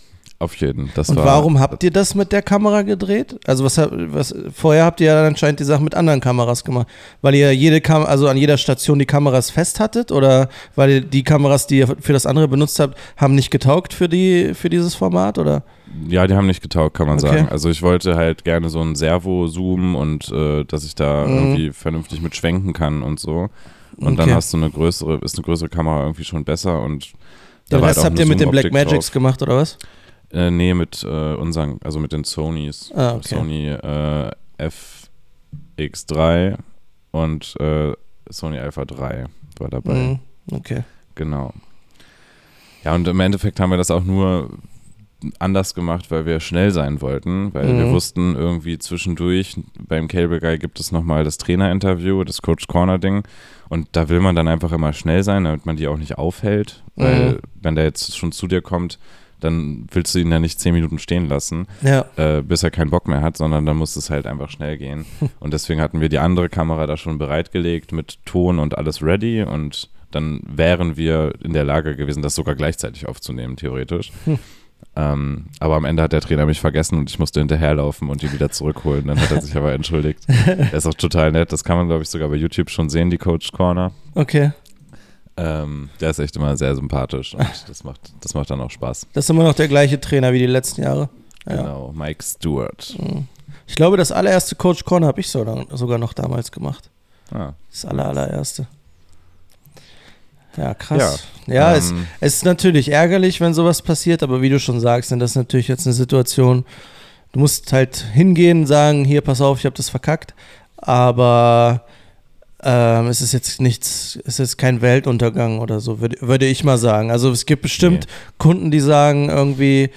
auf jeden. Das und war, warum habt ihr das mit der Kamera gedreht? Also was, was vorher habt ihr ja anscheinend die Sache mit anderen Kameras gemacht, weil ihr jede Kam also an jeder Station die Kameras fest hattet oder weil ihr die Kameras, die ihr für das andere benutzt habt, haben nicht getaugt für die für dieses Format oder? Ja, die haben nicht getaugt, kann man okay. sagen. Also ich wollte halt gerne so ein Servo-Zoom und äh, dass ich da mhm. irgendwie vernünftig mit schwenken kann und so. Und okay. dann hast du eine größere, ist eine größere Kamera irgendwie schon besser und da das halt habt ihr mit den Black Magics gemacht oder was? Äh, nee, mit äh, unseren, also mit den Sonys. Ah, okay. Sony äh, FX3 und äh, Sony Alpha 3 war dabei. Mhm, okay. Genau. Ja, und im Endeffekt haben wir das auch nur anders gemacht, weil wir schnell sein wollten, weil mhm. wir wussten irgendwie zwischendurch beim Cable Guy gibt es nochmal das Trainerinterview, das Coach Corner Ding und da will man dann einfach immer schnell sein, damit man die auch nicht aufhält, weil mhm. wenn der jetzt schon zu dir kommt, dann willst du ihn ja nicht zehn Minuten stehen lassen, ja. äh, bis er keinen Bock mehr hat, sondern dann muss es halt einfach schnell gehen. [LAUGHS] Und deswegen hatten wir die andere Kamera da schon bereitgelegt mit Ton und alles ready und dann wären wir in der Lage gewesen, das sogar gleichzeitig aufzunehmen, theoretisch. Hm. Ähm, aber am Ende hat der Trainer mich vergessen und ich musste hinterherlaufen und ihn wieder zurückholen. Dann hat er sich aber entschuldigt. [LAUGHS] er ist auch total nett. Das kann man, glaube ich, sogar bei YouTube schon sehen, die Coach Corner. Okay. Ähm, der ist echt immer sehr sympathisch und [LAUGHS] das macht, das macht dann auch Spaß. Das ist immer noch der gleiche Trainer wie die letzten Jahre. Ja. Genau, Mike Stewart. Mhm. Ich glaube, das allererste Coach Corner habe ich sogar noch damals gemacht. Ah, das aller, allererste. Ja, krass. Ja, ja ähm, es, es, ist natürlich ärgerlich, wenn sowas passiert, aber wie du schon sagst, sind das natürlich jetzt eine Situation, du musst halt hingehen, sagen, hier, pass auf, ich habe das verkackt, aber ähm, es ist jetzt nichts, es ist kein Weltuntergang oder so, würde, würde ich mal sagen. Also es gibt bestimmt nee. Kunden, die sagen irgendwie,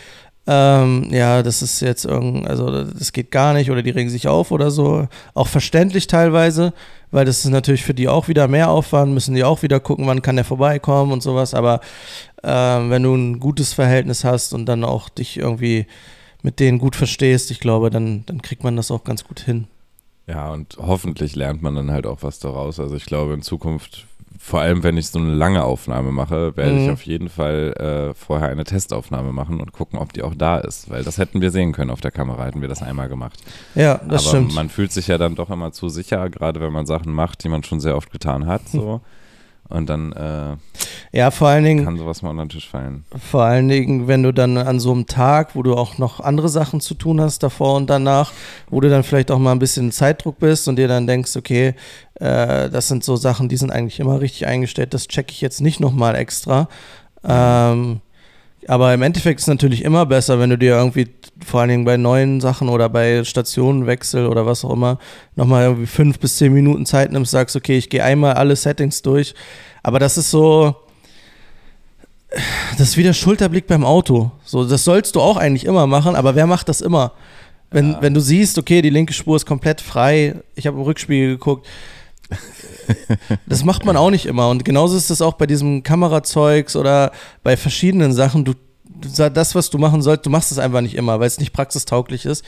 ähm, ja, das ist jetzt irgend, also das geht gar nicht oder die regen sich auf oder so. Auch verständlich teilweise, weil das ist natürlich für die auch wieder mehr Aufwand, müssen die auch wieder gucken, wann kann der vorbeikommen und sowas. Aber ähm, wenn du ein gutes Verhältnis hast und dann auch dich irgendwie mit denen gut verstehst, ich glaube, dann, dann kriegt man das auch ganz gut hin. Ja, und hoffentlich lernt man dann halt auch was daraus. Also ich glaube in Zukunft, vor allem wenn ich so eine lange Aufnahme mache, werde mhm. ich auf jeden Fall äh, vorher eine Testaufnahme machen und gucken, ob die auch da ist. Weil das hätten wir sehen können auf der Kamera, hätten wir das einmal gemacht. Ja, das Aber stimmt. man fühlt sich ja dann doch immer zu sicher, gerade wenn man Sachen macht, die man schon sehr oft getan hat. So. [LAUGHS] Und dann äh, ja, vor allen Dingen, kann sowas mal unter den Tisch fallen. Vor allen Dingen, wenn du dann an so einem Tag, wo du auch noch andere Sachen zu tun hast, davor und danach, wo du dann vielleicht auch mal ein bisschen Zeitdruck bist und dir dann denkst, okay, äh, das sind so Sachen, die sind eigentlich immer richtig eingestellt, das checke ich jetzt nicht nochmal extra. Ähm, aber im Endeffekt ist es natürlich immer besser, wenn du dir irgendwie vor allen Dingen bei neuen Sachen oder bei Stationenwechsel oder was auch immer nochmal irgendwie fünf bis zehn Minuten Zeit nimmst, sagst, okay, ich gehe einmal alle Settings durch. Aber das ist so, das ist wie der Schulterblick beim Auto. So, das sollst du auch eigentlich immer machen, aber wer macht das immer? Wenn, ja. wenn du siehst, okay, die linke Spur ist komplett frei, ich habe im Rückspiegel geguckt, [LAUGHS] das macht man auch nicht immer. Und genauso ist das auch bei diesem Kamerazeugs oder bei verschiedenen Sachen. Du, das, was du machen sollst, du machst es einfach nicht immer, weil es nicht praxistauglich ist.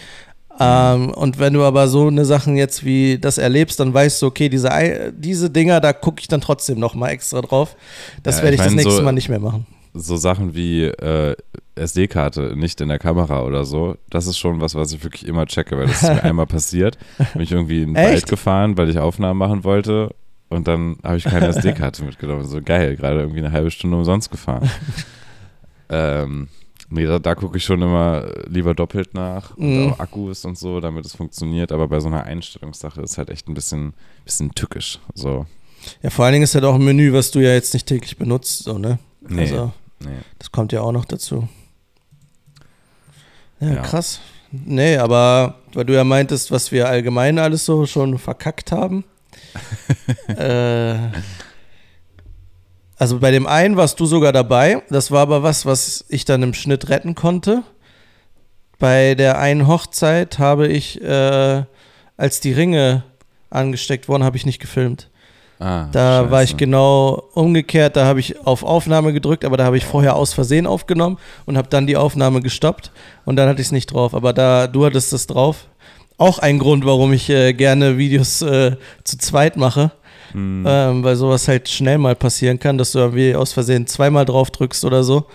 Ähm, und wenn du aber so eine Sachen jetzt wie das erlebst, dann weißt du, okay, diese, diese Dinger, da gucke ich dann trotzdem nochmal extra drauf. Das ja, werde ich, ich mein, das nächste so, Mal nicht mehr machen. So Sachen wie äh, SD-Karte nicht in der Kamera oder so, das ist schon was, was ich wirklich immer checke, weil das ist mir [LAUGHS] einmal passiert. Bin ich irgendwie in den Wald gefahren, weil ich Aufnahmen machen wollte und dann habe ich keine [LAUGHS] SD-Karte mitgenommen. So geil, gerade irgendwie eine halbe Stunde umsonst gefahren. [LAUGHS] ähm, nee, da, da gucke ich schon immer lieber doppelt nach und mhm. auch Akkus und so, damit es funktioniert. Aber bei so einer Einstellungssache ist halt echt ein bisschen, bisschen tückisch. So. Ja, vor allen Dingen ist halt auch ein Menü, was du ja jetzt nicht täglich benutzt, so, ne? Nee, also, nee. Das kommt ja auch noch dazu. Ja, ja, krass. Nee, aber weil du ja meintest, was wir allgemein alles so schon verkackt haben. [LAUGHS] äh, also bei dem einen warst du sogar dabei. Das war aber was, was ich dann im Schnitt retten konnte. Bei der einen Hochzeit habe ich, äh, als die Ringe angesteckt wurden, habe ich nicht gefilmt. Ah, da Scheiße. war ich genau umgekehrt, da habe ich auf Aufnahme gedrückt, aber da habe ich vorher aus Versehen aufgenommen und habe dann die Aufnahme gestoppt und dann hatte ich es nicht drauf. Aber da, du hattest es drauf. Auch ein Grund, warum ich äh, gerne Videos äh, zu zweit mache. Hm. Ähm, weil sowas halt schnell mal passieren kann, dass du irgendwie aus Versehen zweimal drauf drückst oder so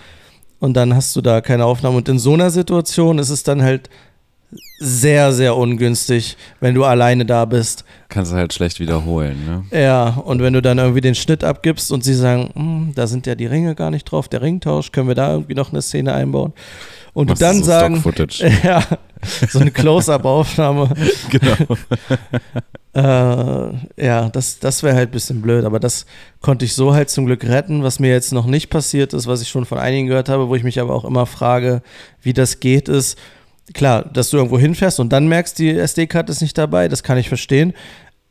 und dann hast du da keine Aufnahme. Und in so einer Situation ist es dann halt sehr, sehr ungünstig, wenn du alleine da bist. Kannst du halt schlecht wiederholen, ne? Ja, und wenn du dann irgendwie den Schnitt abgibst und sie sagen, hm, da sind ja die Ringe gar nicht drauf, der Ringtausch, können wir da irgendwie noch eine Szene einbauen? Und du dann so sagen, [LAUGHS] ja, so eine Close-Up-Aufnahme. [LAUGHS] genau. [LAUGHS] äh, ja, das, das wäre halt ein bisschen blöd, aber das konnte ich so halt zum Glück retten, was mir jetzt noch nicht passiert ist, was ich schon von einigen gehört habe, wo ich mich aber auch immer frage, wie das geht, ist, klar, dass du irgendwo hinfährst und dann merkst, die SD-Karte ist nicht dabei, das kann ich verstehen.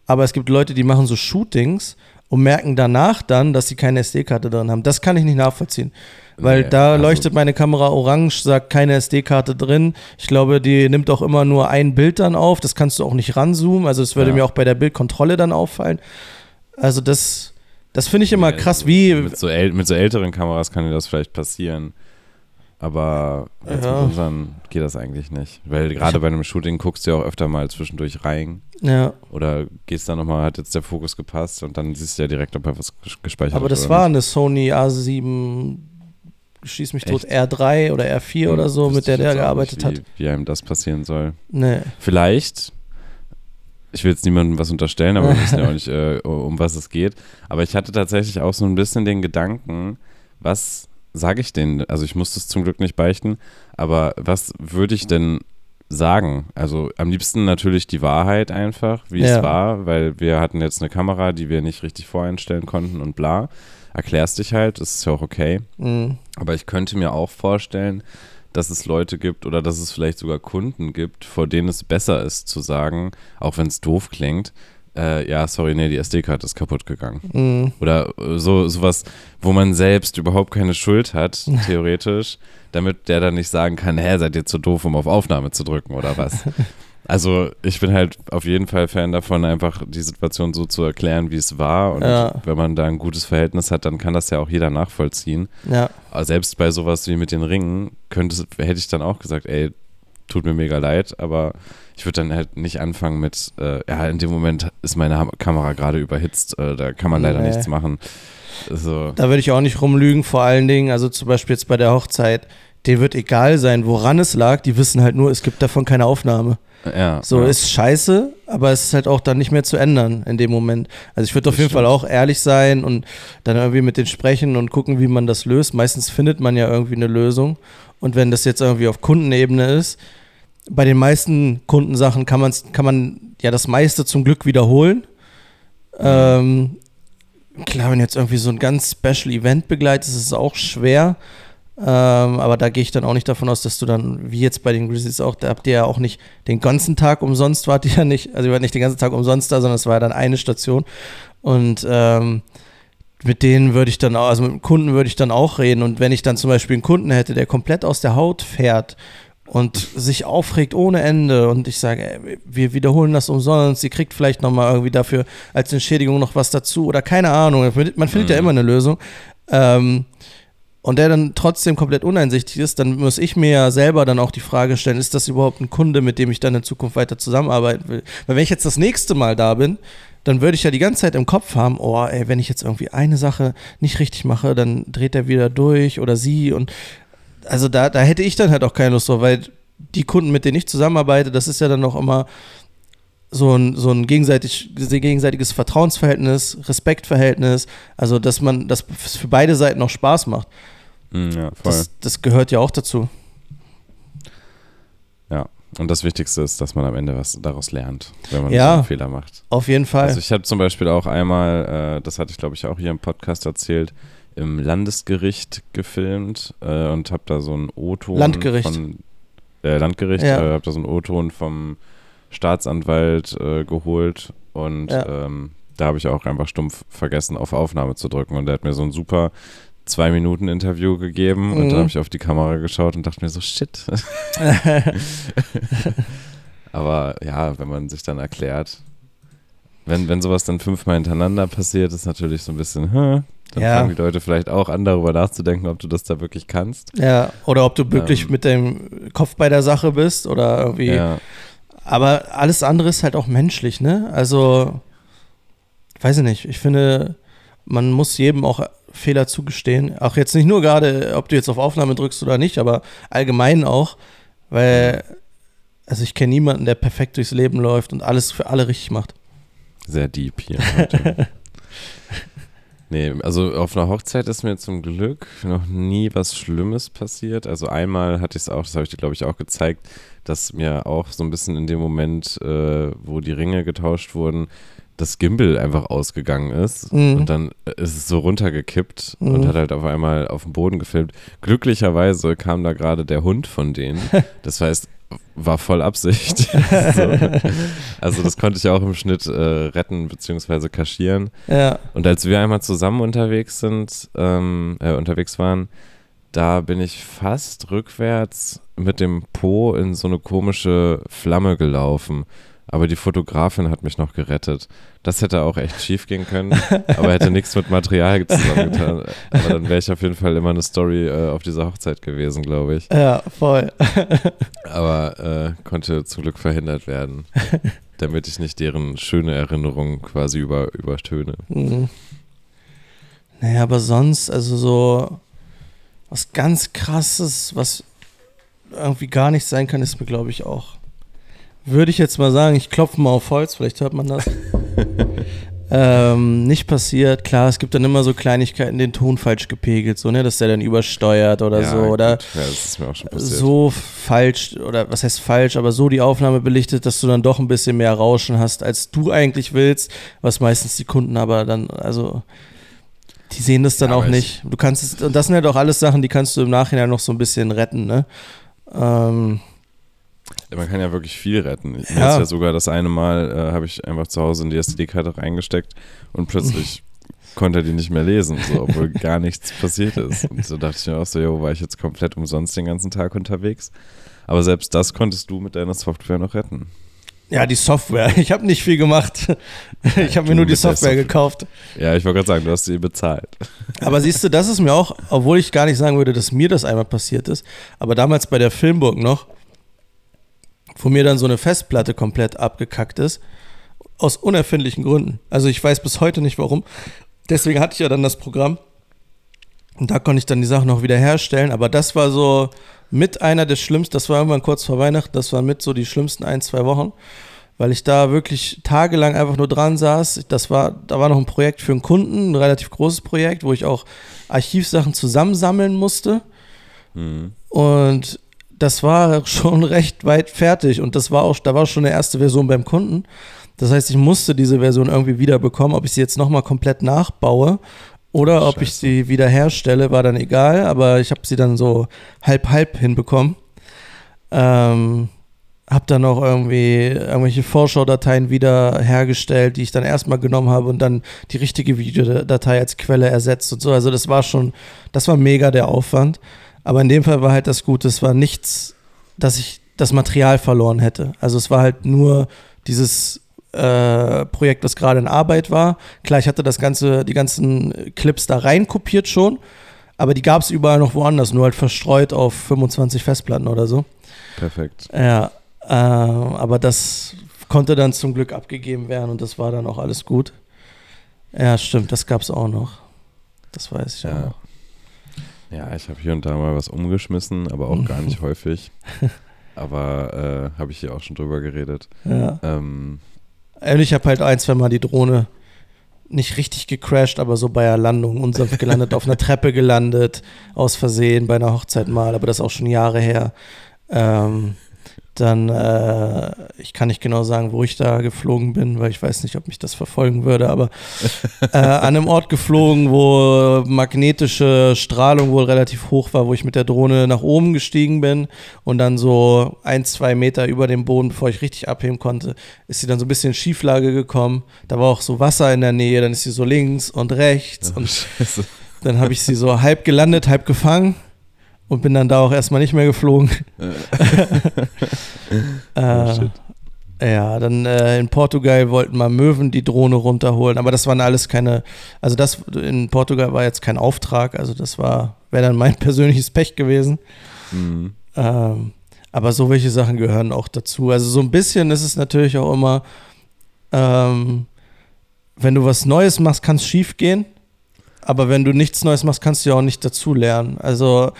Aber es gibt Leute, die machen so Shootings und merken danach dann, dass sie keine SD-Karte drin haben. Das kann ich nicht nachvollziehen. Weil nee, da also leuchtet meine Kamera orange, sagt keine SD-Karte drin. Ich glaube, die nimmt auch immer nur ein Bild dann auf. Das kannst du auch nicht ranzoomen. Also es würde ja. mir auch bei der Bildkontrolle dann auffallen. Also das, das finde ich immer nee, krass, wie. Mit so, mit so älteren Kameras kann dir das vielleicht passieren. Aber jetzt ja. mit unseren geht das eigentlich nicht. Weil gerade bei einem Shooting guckst du ja auch öfter mal zwischendurch rein. Ja. Oder gehst da nochmal, hat jetzt der Fokus gepasst und dann siehst du ja direkt, ob er was gespeichert hat. Aber das war nicht. eine Sony A7, schieß mich tot, R3 oder R4 hm, oder so, mit der der gearbeitet nicht, wie, hat. Wie einem das passieren soll. Nee. Vielleicht, ich will jetzt niemandem was unterstellen, aber wir wissen ja auch [LAUGHS] nicht, äh, um was es geht. Aber ich hatte tatsächlich auch so ein bisschen den Gedanken, was sage ich denn? Also ich muss das zum Glück nicht beichten, aber was würde ich denn sagen? Also am liebsten natürlich die Wahrheit einfach, wie ja. es war, weil wir hatten jetzt eine Kamera, die wir nicht richtig voreinstellen konnten und bla. Erklärst dich halt, das ist ja auch okay. Mhm. Aber ich könnte mir auch vorstellen, dass es Leute gibt oder dass es vielleicht sogar Kunden gibt, vor denen es besser ist zu sagen, auch wenn es doof klingt, äh, ja, sorry, nee, die SD-Karte ist kaputt gegangen. Mhm. Oder äh, so sowas, wo man selbst überhaupt keine Schuld hat, [LAUGHS] theoretisch, damit der dann nicht sagen kann, hä, seid ihr zu doof, um auf Aufnahme zu drücken oder was. [LAUGHS] Also ich bin halt auf jeden Fall Fan davon, einfach die Situation so zu erklären, wie es war. Und ja. wenn man da ein gutes Verhältnis hat, dann kann das ja auch jeder nachvollziehen. Ja. Aber selbst bei sowas wie mit den Ringen, könnte, hätte ich dann auch gesagt, ey, tut mir mega leid, aber ich würde dann halt nicht anfangen mit, äh, ja, in dem Moment ist meine Kamera gerade überhitzt, äh, da kann man leider nee. nichts machen. So. Da würde ich auch nicht rumlügen, vor allen Dingen, also zum Beispiel jetzt bei der Hochzeit, denen wird egal sein, woran es lag. Die wissen halt nur, es gibt davon keine Aufnahme. Ja, So ja. ist scheiße, aber es ist halt auch dann nicht mehr zu ändern in dem Moment. Also ich würde auf jeden Fall stimmt. auch ehrlich sein und dann irgendwie mit denen sprechen und gucken, wie man das löst. Meistens findet man ja irgendwie eine Lösung. Und wenn das jetzt irgendwie auf Kundenebene ist, bei den meisten Kundensachen kann, man's, kann man ja das meiste zum Glück wiederholen. Ähm, klar, wenn jetzt irgendwie so ein ganz Special Event begleitest, ist es auch schwer. Ähm, aber da gehe ich dann auch nicht davon aus, dass du dann, wie jetzt bei den Grizzlies auch, da habt ihr ja auch nicht den ganzen Tag umsonst, wart ihr ja nicht, also ihr wart nicht den ganzen Tag umsonst da, sondern es war ja dann eine Station. Und ähm, mit denen würde ich dann auch, also mit dem Kunden würde ich dann auch reden. Und wenn ich dann zum Beispiel einen Kunden hätte, der komplett aus der Haut fährt und sich aufregt ohne Ende und ich sage, ey, wir wiederholen das umsonst, sie kriegt vielleicht nochmal irgendwie dafür als Entschädigung noch was dazu oder keine Ahnung, man findet ja Mhm. immer eine Lösung. Ähm, und der dann trotzdem komplett uneinsichtig ist, dann muss ich mir ja selber dann auch die Frage stellen, ist das überhaupt ein Kunde, mit dem ich dann in Zukunft weiter zusammenarbeiten will? Weil wenn ich jetzt das nächste Mal da bin, dann würde ich ja die ganze Zeit im Kopf haben, oh, ey, wenn ich jetzt irgendwie eine Sache nicht richtig mache, dann dreht er wieder durch oder sie und also da, da hätte ich dann halt auch keine Lust drauf, weil die Kunden, mit denen ich zusammenarbeite, das ist ja dann noch immer so ein, so ein gegenseitig, gegenseitiges Vertrauensverhältnis, Respektverhältnis, also dass man, dass es für beide Seiten auch Spaß macht. Mm, ja. Das, das gehört ja auch dazu. ja. Und das Wichtigste ist, dass man am Ende was daraus lernt, wenn man Ja. so einen Fehler macht. Auf jeden Fall. Also ich habe zum Beispiel auch einmal, äh, das hatte ich glaube ich auch hier im Podcast erzählt, im Landesgericht gefilmt äh, und habe da so einen O-Ton Landgericht. von äh, Landgericht, Ja. äh, habe da so einen O-Ton vom Staatsanwalt äh, geholt und Ja. ähm, da habe ich auch einfach stumpf vergessen, auf Aufnahme zu drücken und der hat mir so ein super zwei Minuten Interview gegeben und Mhm. dann habe ich auf die Kamera geschaut und dachte mir so shit. [LAUGHS] [LAUGHS] Aber ja, wenn man sich dann erklärt, wenn, wenn sowas dann fünfmal hintereinander passiert, ist natürlich so ein bisschen, hm, dann Ja. fangen die Leute vielleicht auch an, darüber nachzudenken, ob du das da wirklich kannst. ja, oder ob du wirklich Ähm. mit dem Kopf bei der Sache bist oder irgendwie. Ja, Aber alles andere ist halt auch menschlich, ne? Also, weiß ich nicht. Ich finde, man muss jedem auch Fehler zugestehen. Auch jetzt nicht nur gerade, ob du jetzt auf Aufnahme drückst oder nicht, aber allgemein auch. Weil, also ich kenne niemanden, der perfekt durchs Leben läuft und alles für alle richtig macht. sehr deep hier. [LAUGHS] Nee, also auf einer Hochzeit ist mir zum Glück noch nie was Schlimmes passiert. Also einmal hatte ich es auch, das habe ich dir glaube ich auch gezeigt, dass mir auch so ein bisschen in dem Moment, äh, wo die Ringe getauscht wurden, das Gimbal einfach ausgegangen ist Mhm. und dann ist es so runtergekippt Mhm. und hat halt auf einmal auf dem Boden gefilmt. Glücklicherweise kam da gerade der Hund von denen. [LAUGHS] Das heißt, war voll Absicht. [LAUGHS] so. Also das konnte ich auch im Schnitt äh, retten bzw. kaschieren. Ja. Und als wir einmal zusammen unterwegs sind, ähm, äh, unterwegs waren, da bin ich fast rückwärts mit dem Po in so eine komische Flamme gelaufen. Aber die Fotografin hat mich noch gerettet. Das hätte auch echt schief gehen können, [LAUGHS] aber hätte nichts mit Material zusammengetan. Aber dann wäre ich auf jeden Fall immer eine Story äh, auf dieser Hochzeit gewesen, glaube ich. Ja, voll. [LAUGHS] Aber äh, konnte zum Glück verhindert werden, damit ich nicht deren schöne Erinnerung quasi über, übertöne. Mhm. Naja, aber sonst, also so was ganz krasses, was irgendwie gar nicht sein kann, ist mir, glaube ich, auch. Würde ich jetzt mal sagen, ich klopfe mal auf Holz, vielleicht hört man das. [LAUGHS] ähm, nicht passiert. Klar, es gibt dann immer so Kleinigkeiten, den Ton falsch gepegelt, so, ne, dass der dann übersteuert oder Ja, so. Oder gut. Ja, das ist mir auch schon passiert. so falsch, oder was heißt falsch, aber so die Aufnahme belichtet, dass du dann doch ein bisschen mehr Rauschen hast, als du eigentlich willst, was meistens die Kunden aber dann, also die sehen das dann Ja, auch nicht. Du kannst es, und das sind halt auch alles Sachen, die kannst du im Nachhinein noch so ein bisschen retten, ne? Ähm, Man kann ja wirklich viel retten. Ich Ja. ja. ja sogar das eine Mal, äh, habe ich einfach zu Hause in die SD-Karte reingesteckt und plötzlich [LAUGHS] konnte er die nicht mehr lesen, so, obwohl gar nichts passiert ist. Und so dachte ich mir auch so, jo, war ich jetzt komplett umsonst den ganzen Tag unterwegs. Aber selbst das konntest du mit deiner Software noch retten. Ja, die Software. [LAUGHS] Ich habe nicht viel gemacht. Ich habe mir nur die Software Software. gekauft. Ja, ich wollte gerade sagen, du hast sie bezahlt. [LAUGHS] Aber siehst du, das ist mir auch, obwohl ich gar nicht sagen würde, dass mir das einmal passiert ist, aber damals bei der Filmburg noch, wo mir dann so eine Festplatte komplett abgekackt ist, aus unerfindlichen Gründen. Also ich weiß bis heute nicht warum. Deswegen hatte ich ja dann das Programm. Und da konnte ich dann die Sachen noch wieder herstellen. Aber das war so mit einer der schlimmsten, das war irgendwann kurz vor Weihnachten, das war mit so die schlimmsten ein, zwei Wochen, weil ich da wirklich tagelang einfach nur dran saß. Das war, da war noch ein Projekt für einen Kunden, ein relativ großes Projekt, wo ich auch Archivsachen zusammensammeln musste. Mhm. Und das war [LAUGHS] schon recht weit fertig und das war auch, da war schon eine erste Version beim Kunden. Das heißt, ich musste diese Version irgendwie wiederbekommen. Ob ich sie jetzt nochmal komplett nachbaue oder ob ich sie wieder herstelle, war dann egal, aber ich habe sie dann so halb-halb hinbekommen. Ähm, habe dann auch irgendwie irgendwelche Vorschaudateien wieder hergestellt, die ich dann erstmal genommen habe und dann die richtige Videodatei als Quelle ersetzt und so. Also das war schon, das war mega der Aufwand. Aber in dem Fall war halt das Gute, es war nichts, dass ich das Material verloren hätte. Also es war halt nur dieses äh, Projekt, das gerade in Arbeit war. Klar, ich hatte das ganze, die ganzen Clips da rein kopiert schon, aber die gab es überall noch woanders, nur halt verstreut auf 25 Festplatten oder so. Perfekt. Ja, äh, aber das konnte dann zum Glück abgegeben werden und das war dann auch alles gut. Ja, stimmt, das gab es auch noch. Das weiß ich ja. auch. Ja, ich habe hier und da mal was umgeschmissen, aber auch gar nicht [LAUGHS] häufig. Aber äh, habe ich hier auch schon drüber geredet. Ja. Ähm, und ich habe halt ein, zwei Mal die Drohne nicht richtig gecrashed, aber so bei der Landung unsanft gelandet, auf einer [LAUGHS] Treppe gelandet, aus Versehen bei einer Hochzeit mal, aber das ist auch schon Jahre her. Ähm, dann, äh, ich kann nicht genau sagen, wo ich da geflogen bin, weil ich weiß nicht, ob mich das verfolgen würde, aber [LAUGHS] äh, an einem Ort geflogen, wo magnetische Strahlung wohl relativ hoch war, wo ich mit der Drohne nach oben gestiegen bin und dann so ein, zwei Meter über dem Boden, bevor ich richtig abheben konnte, ist sie dann so ein bisschen in Schieflage gekommen. Da war auch so Wasser in der Nähe, dann ist sie so links und rechts und Scheiße. dann habe ich sie so halb gelandet, halb gefangen und bin dann da auch erstmal nicht mehr geflogen. [LAUGHS] äh, oh, ja, dann äh, in Portugal wollten mal Möwen die Drohne runterholen, aber das waren alles keine, also das in Portugal war jetzt kein Auftrag, also das war, wäre dann mein [LAUGHS] persönliches Pech gewesen. Mhm. Ähm, aber so welche Sachen gehören auch dazu. Also so ein bisschen ist es natürlich auch immer, ähm, wenn du was Neues machst, kann es schief gehen. Aber wenn du nichts Neues machst, kannst du ja auch nicht dazu lernen. Also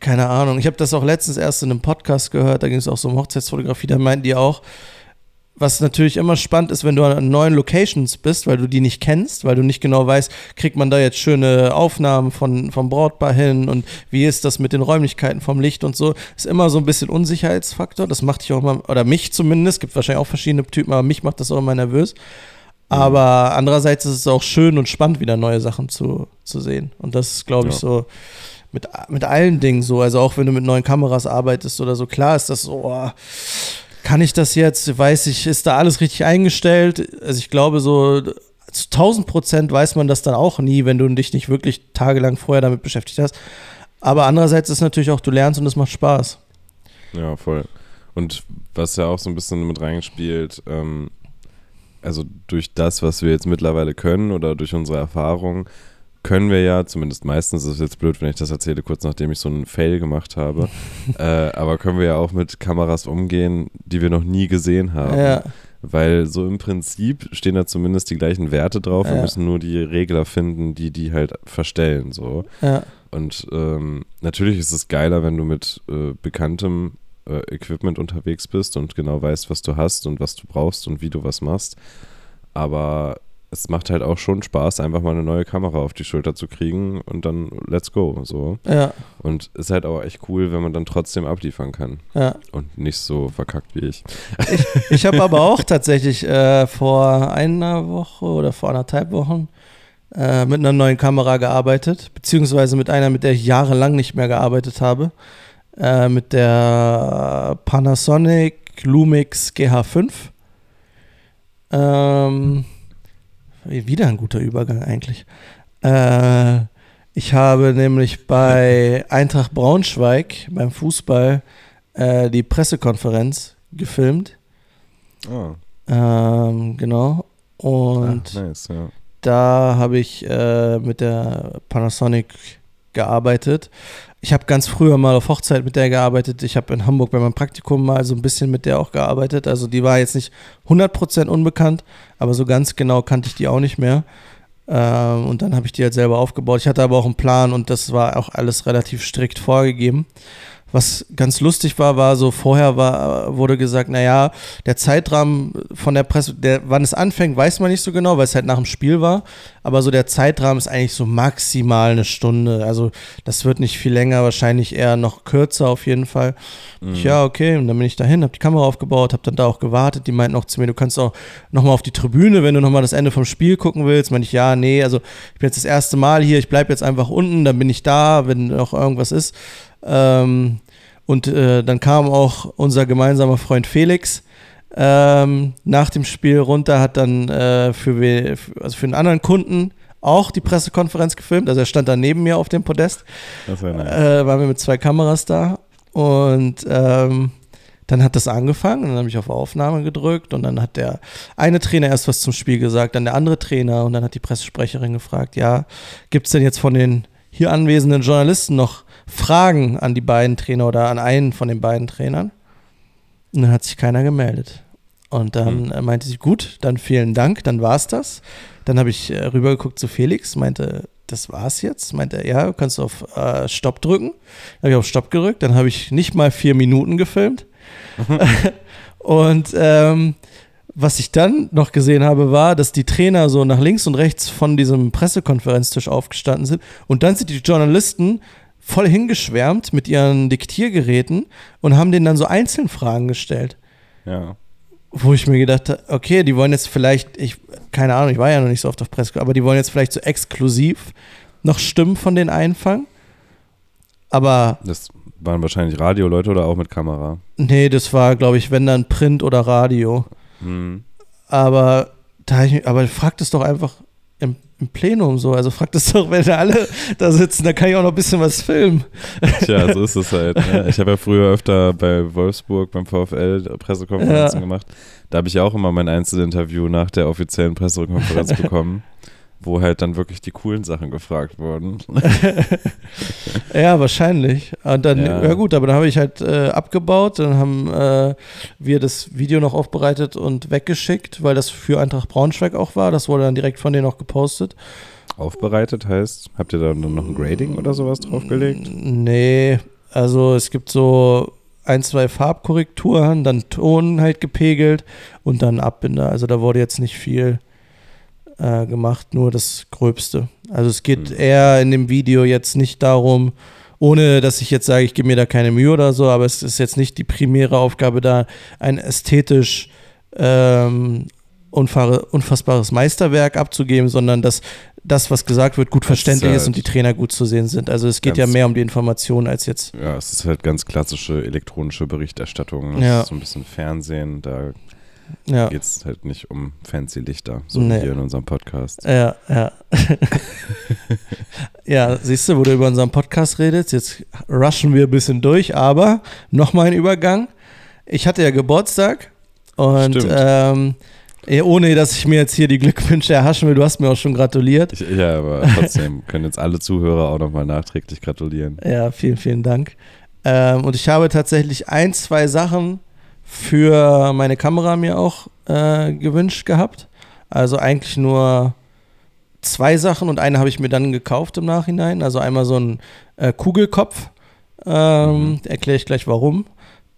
keine Ahnung. Ich habe das auch letztens erst in einem Podcast gehört, da ging es auch so um Hochzeitsfotografie, da meinten die auch, was natürlich immer spannend ist, wenn du an neuen Locations bist, weil du die nicht kennst, weil du nicht genau weißt, kriegt man da jetzt schöne Aufnahmen von, vom Brautpaar hin und wie ist das mit den Räumlichkeiten vom Licht und so, ist immer so ein bisschen Unsicherheitsfaktor. Das macht dich auch immer, oder mich zumindest, gibt wahrscheinlich auch verschiedene Typen, aber mich macht das auch immer nervös. Aber andererseits ist es auch schön und spannend, wieder neue Sachen zu, zu sehen. Und das ist, glaube ich, ja. so mit, mit allen Dingen so. Also auch wenn du mit neuen Kameras arbeitest oder so, klar ist das so, oh, kann ich das jetzt? Weiß ich, ist da alles richtig eingestellt? Also ich glaube, so zu 1000 Prozent weiß man das dann auch nie, wenn du dich nicht wirklich tagelang vorher damit beschäftigt hast. Aber andererseits ist natürlich auch, du lernst und es macht Spaß. Ja, voll. Und was ja auch so ein bisschen mit reingespielt, ähm, also durch das, was wir jetzt mittlerweile können oder durch unsere Erfahrung, können wir ja, zumindest meistens ist es jetzt blöd, wenn ich das erzähle, kurz nachdem ich so einen Fail gemacht habe, [LAUGHS] äh, aber können wir ja auch mit Kameras umgehen, die wir noch nie gesehen haben. Ja. Weil so im Prinzip stehen da zumindest die gleichen Werte drauf. Ja. Wir müssen nur die Regler finden, die die halt verstellen. So. Ja. Und ähm, natürlich ist es geiler, wenn du mit äh, bekanntem äh, Equipment unterwegs bist und genau weißt, was du hast und was du brauchst und wie du was machst. Aber es macht halt auch schon Spaß, einfach mal eine neue Kamera auf die Schulter zu kriegen und dann let's go. So. Ja. Und ist halt auch echt cool, wenn man dann trotzdem abliefern kann. Ja. Und nicht so verkackt wie ich. Ich, ich habe aber auch tatsächlich äh, vor einer Woche oder vor anderthalb Wochen äh, mit einer neuen Kamera gearbeitet, beziehungsweise mit einer, mit der ich jahrelang nicht mehr gearbeitet habe. Äh, mit der Panasonic Lumix GH5. Ähm wieder ein guter Übergang eigentlich. Äh, ich habe nämlich bei [LAUGHS] Eintracht Braunschweig beim Fußball äh, die Pressekonferenz gefilmt. Oh. Ähm, genau. Und ah, nice, ja. da habe ich äh, mit der Panasonic gearbeitet. Ich habe ganz früher mal auf Hochzeit mit der gearbeitet. Ich habe in Hamburg bei meinem Praktikum mal so ein bisschen mit der auch gearbeitet. Also die war jetzt nicht 100% unbekannt, aber so ganz genau kannte ich die auch nicht mehr. Ähm, und dann habe ich die halt selber aufgebaut. Ich hatte aber auch einen Plan und das war auch alles relativ strikt vorgegeben. Was ganz lustig war, war so, vorher war, wurde gesagt, naja, der Zeitrahmen von der Presse, der, wann es anfängt, weiß man nicht so genau, weil es halt nach dem Spiel war. Aber so der Zeitrahmen ist eigentlich so maximal eine Stunde. Also das wird nicht viel länger, wahrscheinlich eher noch kürzer auf jeden Fall. Mhm. Ich, ja, okay, und dann bin ich dahin, habe die Kamera aufgebaut, habe dann da auch gewartet. Die meinten auch zu mir, du kannst auch nochmal auf die Tribüne, wenn du nochmal das Ende vom Spiel gucken willst. Meinte ich, ja, nee, also ich bin jetzt das erste Mal hier, ich bleibe jetzt einfach unten, dann bin ich da, wenn noch irgendwas ist. Ähm, und äh, dann kam auch unser gemeinsamer Freund Felix ähm, nach dem Spiel runter, hat dann äh, für, also für einen anderen Kunden auch die Pressekonferenz gefilmt. Also er stand da neben mir auf dem Podest. Das war nice. Äh, waren wir mit zwei Kameras da. Und ähm, dann hat das angefangen dann habe ich auf Aufnahme gedrückt und dann hat der eine Trainer erst was zum Spiel gesagt, dann der andere Trainer und dann hat die Pressesprecherin gefragt, ja, gibt es denn jetzt von den hier anwesenden Journalisten noch Fragen an die beiden Trainer oder an einen von den beiden Trainern. Und dann hat sich keiner gemeldet. Und dann mhm. meinte sie, gut, dann vielen Dank, dann war es das. Dann habe ich äh, rübergeguckt zu Felix, meinte, das war's jetzt. Meinte er, ja, kannst du auf äh, Stopp drücken. Dann habe ich auf Stopp gedrückt, dann habe ich nicht mal vier Minuten gefilmt. Mhm. [LAUGHS] und ähm, was ich dann noch gesehen habe, war, dass die Trainer so nach links und rechts von diesem Pressekonferenztisch aufgestanden sind und dann sind die Journalisten voll hingeschwärmt mit ihren Diktiergeräten und haben denen dann so einzeln Fragen gestellt. Ja. Wo ich mir gedacht habe, okay, die wollen jetzt vielleicht, ich, keine Ahnung, ich war ja noch nicht so oft auf Presse, aber die wollen jetzt vielleicht so exklusiv noch Stimmen von denen einfangen. Aber. Das waren wahrscheinlich Radioleute oder auch mit Kamera? Nee, das war, glaube ich, wenn dann Print oder Radio. Mhm. Aber da ich, aber fragt es doch einfach im, im Plenum so. Also fragt es doch, wenn alle da sitzen, da kann ich auch noch ein bisschen was filmen. Tja, so ist es halt. Ne? Ich habe ja früher öfter bei Wolfsburg beim VfL Pressekonferenzen ja. gemacht. Da habe ich auch immer mein Einzelinterview nach der offiziellen Pressekonferenz bekommen [LAUGHS] wo halt dann wirklich die coolen Sachen gefragt wurden. [LAUGHS] ja, wahrscheinlich. Und dann, ja, ja gut, aber dann habe ich halt äh, abgebaut, dann haben äh, wir das Video noch aufbereitet und weggeschickt, weil das für Eintracht Braunschweig auch war. Das wurde dann direkt von denen auch gepostet. Aufbereitet heißt, habt ihr da noch ein Grading oder sowas draufgelegt? Nee, also es gibt so ein, zwei Farbkorrekturen, dann Ton halt gepegelt und dann Abbinder. Also da wurde jetzt nicht viel äh, gemacht, nur das Gröbste. Also es geht mhm. eher in dem Video jetzt nicht darum, ohne dass ich jetzt sage, ich gebe mir da keine Mühe oder so, aber es ist jetzt nicht die primäre Aufgabe, da ein ästhetisch ähm, unfassbares Meisterwerk abzugeben, sondern dass das, was gesagt wird, gut verständlich ist, halt ist, und die Trainer gut zu sehen sind. Also es geht ja mehr um die Information als jetzt. Ja, es ist halt ganz klassische elektronische Berichterstattung. Ja. so ein bisschen Fernsehen, da ja. geht es halt nicht um fancy Lichter, so nee. wie hier in unserem Podcast. Ja, ja. [LAUGHS] ja, siehst du, wo du über unseren Podcast redest, jetzt rushen wir ein bisschen durch, aber nochmal ein Übergang. Ich hatte ja Geburtstag und ähm, ohne dass ich mir jetzt hier die Glückwünsche erhaschen will, du hast mir auch schon gratuliert. Ich, ja, aber trotzdem [LAUGHS] können jetzt alle Zuhörer auch nochmal nachträglich gratulieren. Ja, vielen, vielen Dank. Ähm, und ich habe tatsächlich ein, zwei Sachen für meine Kamera mir auch äh, gewünscht gehabt. Also eigentlich nur zwei Sachen und eine habe ich mir dann gekauft im Nachhinein. Also einmal so ein äh, Kugelkopf, ähm, mhm. erkläre ich gleich warum.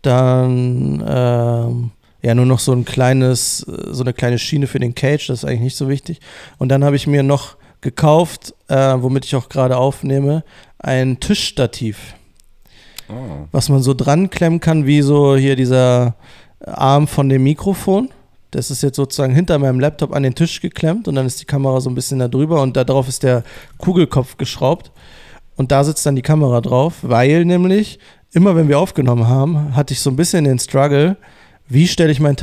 Dann ähm, ja nur noch so ein kleines, so eine kleine Schiene für den Cage, das ist eigentlich nicht so wichtig. Und dann habe ich mir noch gekauft, äh, womit ich auch gerade aufnehme, ein Tischstativ. Oh. Was man so dran klemmen kann, wie so hier dieser Arm von dem Mikrofon. Das ist jetzt sozusagen hinter meinem Laptop an den Tisch geklemmt und dann ist die Kamera so ein bisschen da drüber und da drauf ist der Kugelkopf geschraubt. Und da sitzt dann die Kamera drauf, weil nämlich immer wenn wir aufgenommen haben, hatte ich so ein bisschen den Struggle, wie stelle ich mein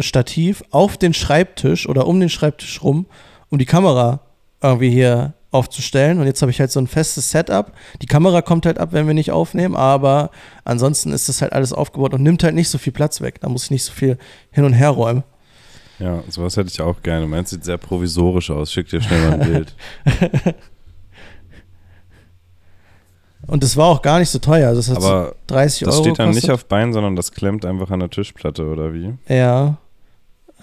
Stativ auf den Schreibtisch oder um den Schreibtisch rum, um die Kamera irgendwie hier aufzustellen. Und jetzt habe ich halt so ein festes Setup. Die Kamera kommt halt ab, wenn wir nicht aufnehmen, aber ansonsten ist das halt alles aufgebaut und nimmt halt nicht so viel Platz weg. Da muss ich nicht so viel hin und her räumen. Ja, sowas hätte ich auch gerne. Meins sieht sehr provisorisch aus. Schick dir schnell mal ein Bild. [LAUGHS] Und das war auch gar nicht so teuer. Also das hat Aber 30 das Euro. Das steht dann kostet. nicht auf Bein, sondern das klemmt einfach an der Tischplatte, oder wie? Ja.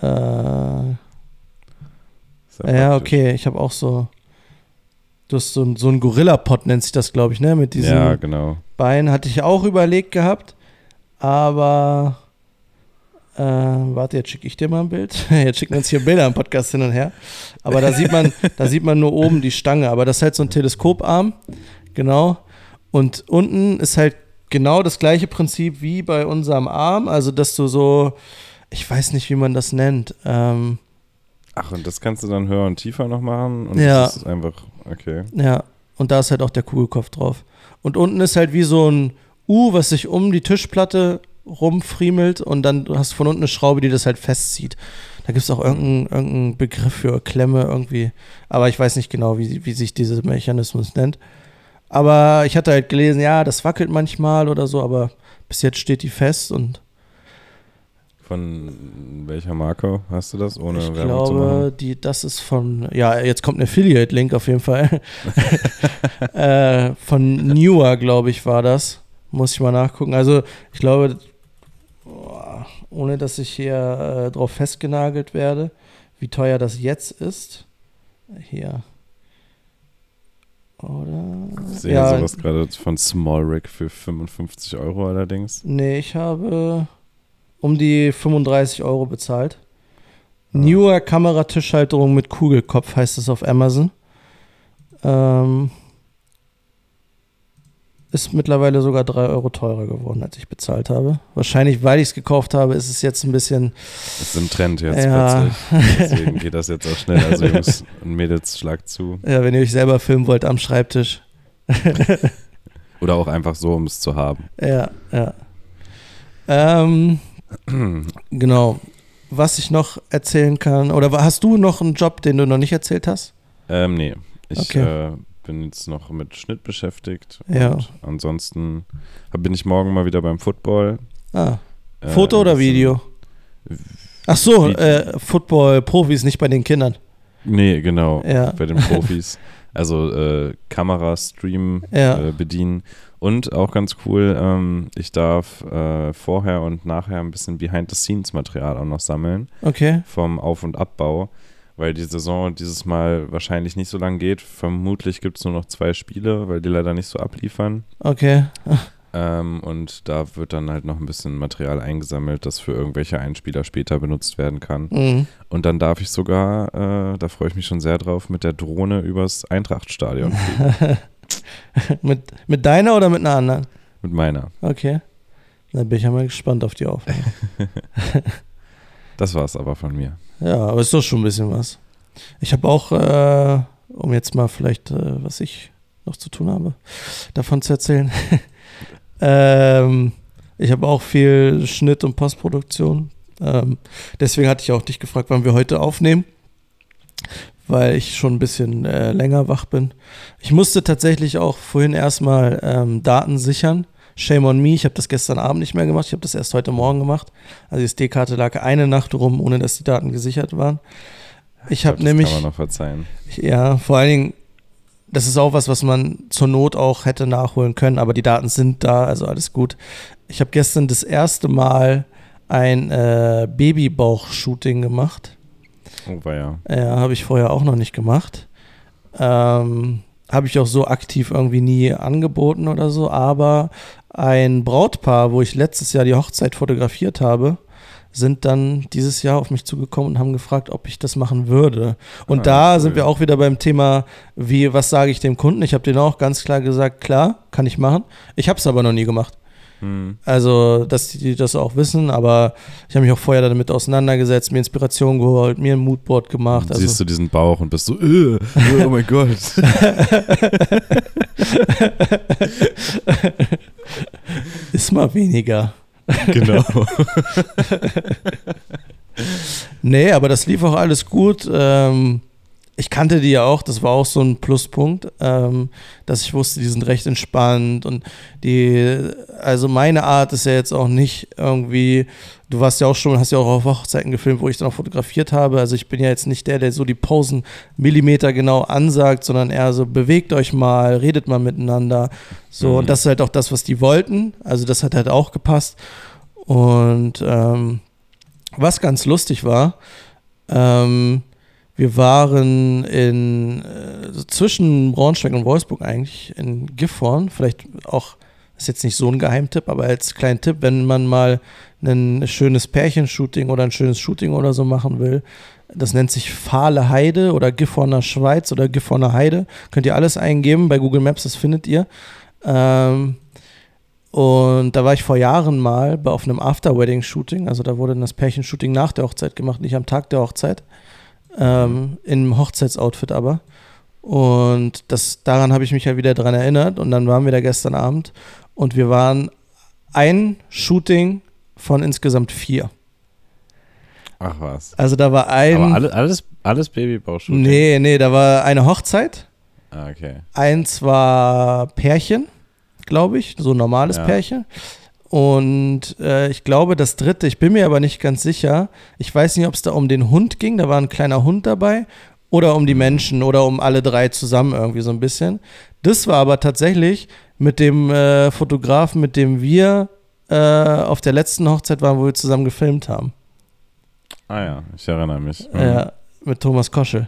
Äh, ja, praktisch. okay, ich habe auch so. Du hast so, ein- so ein Gorilla-Pod, nennt sich das, glaube ich, ne? Mit diesen Ja, genau. Beinen hatte ich auch überlegt gehabt, aber. Äh, warte, jetzt schicke ich dir mal ein Bild. [LAUGHS] Jetzt schicken wir uns hier Bilder im Podcast hin und her. Aber da sieht man, da sieht man nur oben die Stange. Aber das ist halt so ein Teleskoparm. Genau. Und unten ist halt genau das gleiche Prinzip wie bei unserem Arm. Also, dass du so, ich weiß nicht, wie man das nennt. Ähm, Ach, und das kannst du dann höher und tiefer noch machen? Und Ja. das ist einfach, okay. Ja, und da ist halt auch der Kugelkopf drauf. Und unten ist halt wie so ein U, was sich um die Tischplatte rumfriemelt und dann hast du von unten eine Schraube, die das halt festzieht. Da gibt es auch irgendeinen irgendeinen Begriff für Klemme irgendwie. Aber ich weiß nicht genau, wie, wie sich dieser Mechanismus nennt. Aber ich hatte halt gelesen, ja, das wackelt manchmal oder so, aber bis jetzt steht die fest und Von welcher Marke hast du das, ohne ich Werbung zu glaube, machen? die, das ist von, ja, jetzt kommt ein Affiliate-Link auf jeden Fall. [LAUGHS] [LAUGHS] äh, von Newer, glaube ich, war das. Muss ich mal nachgucken. Also, ich glaube, ohne dass ich hier äh, drauf festgenagelt werde, wie teuer das jetzt ist. Hier. Oder? Ich sehe ja, sowas gerade von Small Rig für 55 Euro allerdings. Nee, ich habe um die 35 Euro bezahlt. Ah. Newer Kameratischhalterung mit Kugelkopf heißt es auf Amazon. Ähm, ist mittlerweile sogar 3 Euro teurer geworden, als ich bezahlt habe. Wahrscheinlich, weil ich es gekauft habe, ist es jetzt ein bisschen. Das ist im Trend jetzt Ja. plötzlich. Deswegen [LAUGHS] geht das jetzt auch schnell. Also Jungs und Mädels, schlag zu. Ja, wenn ihr euch selber filmen wollt am Schreibtisch. [LAUGHS] Oder auch einfach so, um es zu haben. Ja, ja. Ähm, genau. Was ich noch erzählen kann, oder hast du noch einen Job, den du noch nicht erzählt hast? Ähm, nee. Ich Okay. äh, bin jetzt noch mit Schnitt beschäftigt. Ja. Und ansonsten bin ich morgen mal wieder beim Football. Ah, Äh, Foto ein oder Video? Ach so, Video. äh, Football-Profis, nicht bei den Kindern. Nee, genau. Ja. Bei den Profis. Also äh, Kamera, Stream Ja. äh, bedienen. Und auch ganz cool, ähm, ich darf äh, vorher und nachher ein bisschen Behind-the-Scenes-Material auch noch sammeln Okay. vom Auf- und Abbau, weil die Saison dieses Mal wahrscheinlich nicht so lang geht. Vermutlich gibt es nur noch zwei Spiele, weil die leider nicht so abliefern. Okay. [LAUGHS] Ähm, und da wird dann halt noch ein bisschen Material eingesammelt, das für irgendwelche Einspieler später benutzt werden kann. Mhm. Und dann darf ich sogar, äh, da freue ich mich schon sehr drauf, mit der Drohne übers Eintrachtstadion fliegen. [LAUGHS] [LAUGHS] mit, mit deiner oder mit einer anderen? mit meiner. Okay. Dann bin ich ja mal gespannt auf die Aufnahme. [LAUGHS] Das war's aber von mir. Ja, aber ist doch schon ein bisschen was. Ich habe auch, äh, um jetzt mal vielleicht, äh, was ich noch zu tun habe, davon zu erzählen. [LAUGHS] ähm, ich habe auch viel Schnitt und Postproduktion. Ähm, deswegen hatte ich auch dich gefragt, wann wir heute aufnehmen, weil ich schon ein bisschen äh, länger wach bin. Ich musste tatsächlich auch vorhin erstmal ähm, Daten sichern. Shame on me, ich habe das gestern Abend nicht mehr gemacht, ich habe das erst heute Morgen gemacht. Also die SD-Karte lag eine Nacht rum, ohne dass die Daten gesichert waren. Ich habe glaub, das nämlich, Kann man noch verzeihen. ja, vor allen Dingen, das ist auch was, was man zur Not auch hätte nachholen können, aber die Daten sind da, also alles gut. Ich habe gestern das erste Mal ein äh, Babybauch-Shooting gemacht. Oh, war ja. Ja, habe ich vorher auch noch nicht gemacht. Ähm, habe ich auch so aktiv irgendwie nie angeboten oder so, aber ein Brautpaar, wo ich letztes Jahr die Hochzeit fotografiert habe, sind dann dieses Jahr auf mich zugekommen und haben gefragt, ob ich das machen würde. Und Ah, da cool. sind wir auch wieder beim Thema, wie, was sage ich dem Kunden? Ich habe denen auch ganz klar gesagt, klar, kann ich machen. Ich habe es aber noch nie gemacht. Hm. Also, dass die das auch wissen, aber ich habe mich auch vorher damit auseinandergesetzt, mir Inspiration geholt, mir ein Moodboard gemacht. Also, Siehst du diesen Bauch und bist so, äh, oh mein Gott. [LAUGHS] ist mal weniger. genau. [LAUGHS] Nee, aber das lief auch alles gut. Ähm, ich kannte die ja auch, das war auch so ein Pluspunkt, ähm, dass ich wusste, die sind recht entspannt und die, also meine Art ist ja jetzt auch nicht irgendwie, du warst ja auch schon, hast ja auch auf Hochzeiten gefilmt, wo ich dann auch fotografiert habe, also ich bin ja jetzt nicht der, der so die Posen Millimeter genau ansagt, sondern eher so, bewegt euch mal, redet mal miteinander, so Mhm. und das ist halt auch das, was die wollten, also das hat halt auch gepasst. Und ähm, was ganz lustig war, ähm, Wir waren in äh, zwischen Braunschweig und Wolfsburg eigentlich in Gifhorn. Vielleicht auch, ist jetzt nicht so ein Geheimtipp, aber als kleinen Tipp, wenn man mal ein schönes Pärchenshooting oder ein schönes Shooting oder so machen will, das nennt sich Fahle Heide oder Gifhorner Schweiz oder Gifhorner Heide. Könnt ihr alles eingeben bei Google Maps, das findet ihr. Ähm, und da war ich vor Jahren mal auf einem After-Wedding-Shooting. Also da wurde das Pärchenshooting nach der Hochzeit gemacht, nicht am Tag der Hochzeit. Ähm, Im Hochzeitsoutfit aber. Und das, daran habe ich mich ja wieder dran erinnert. Und dann waren wir da gestern Abend und wir waren ein Shooting von insgesamt vier. Ach was. Also da war ein. Aber alles, alles, alles Babybaushooting? Nee, nee, da war eine Hochzeit. Ah, okay. Eins war Pärchen, glaube ich, so ein normales ja. Pärchen. Und äh, ich glaube, das dritte, ich bin mir aber nicht ganz sicher. Ich weiß nicht, ob es da um den Hund ging, da war ein kleiner Hund dabei, oder um die mhm. Menschen oder um alle drei zusammen irgendwie so ein bisschen. Das war aber tatsächlich mit dem äh, Fotografen, mit dem wir äh, auf der letzten Hochzeit waren, wo wir zusammen gefilmt haben. Ah ja, ich erinnere mich. Mhm. Ja, mit Thomas Koschel.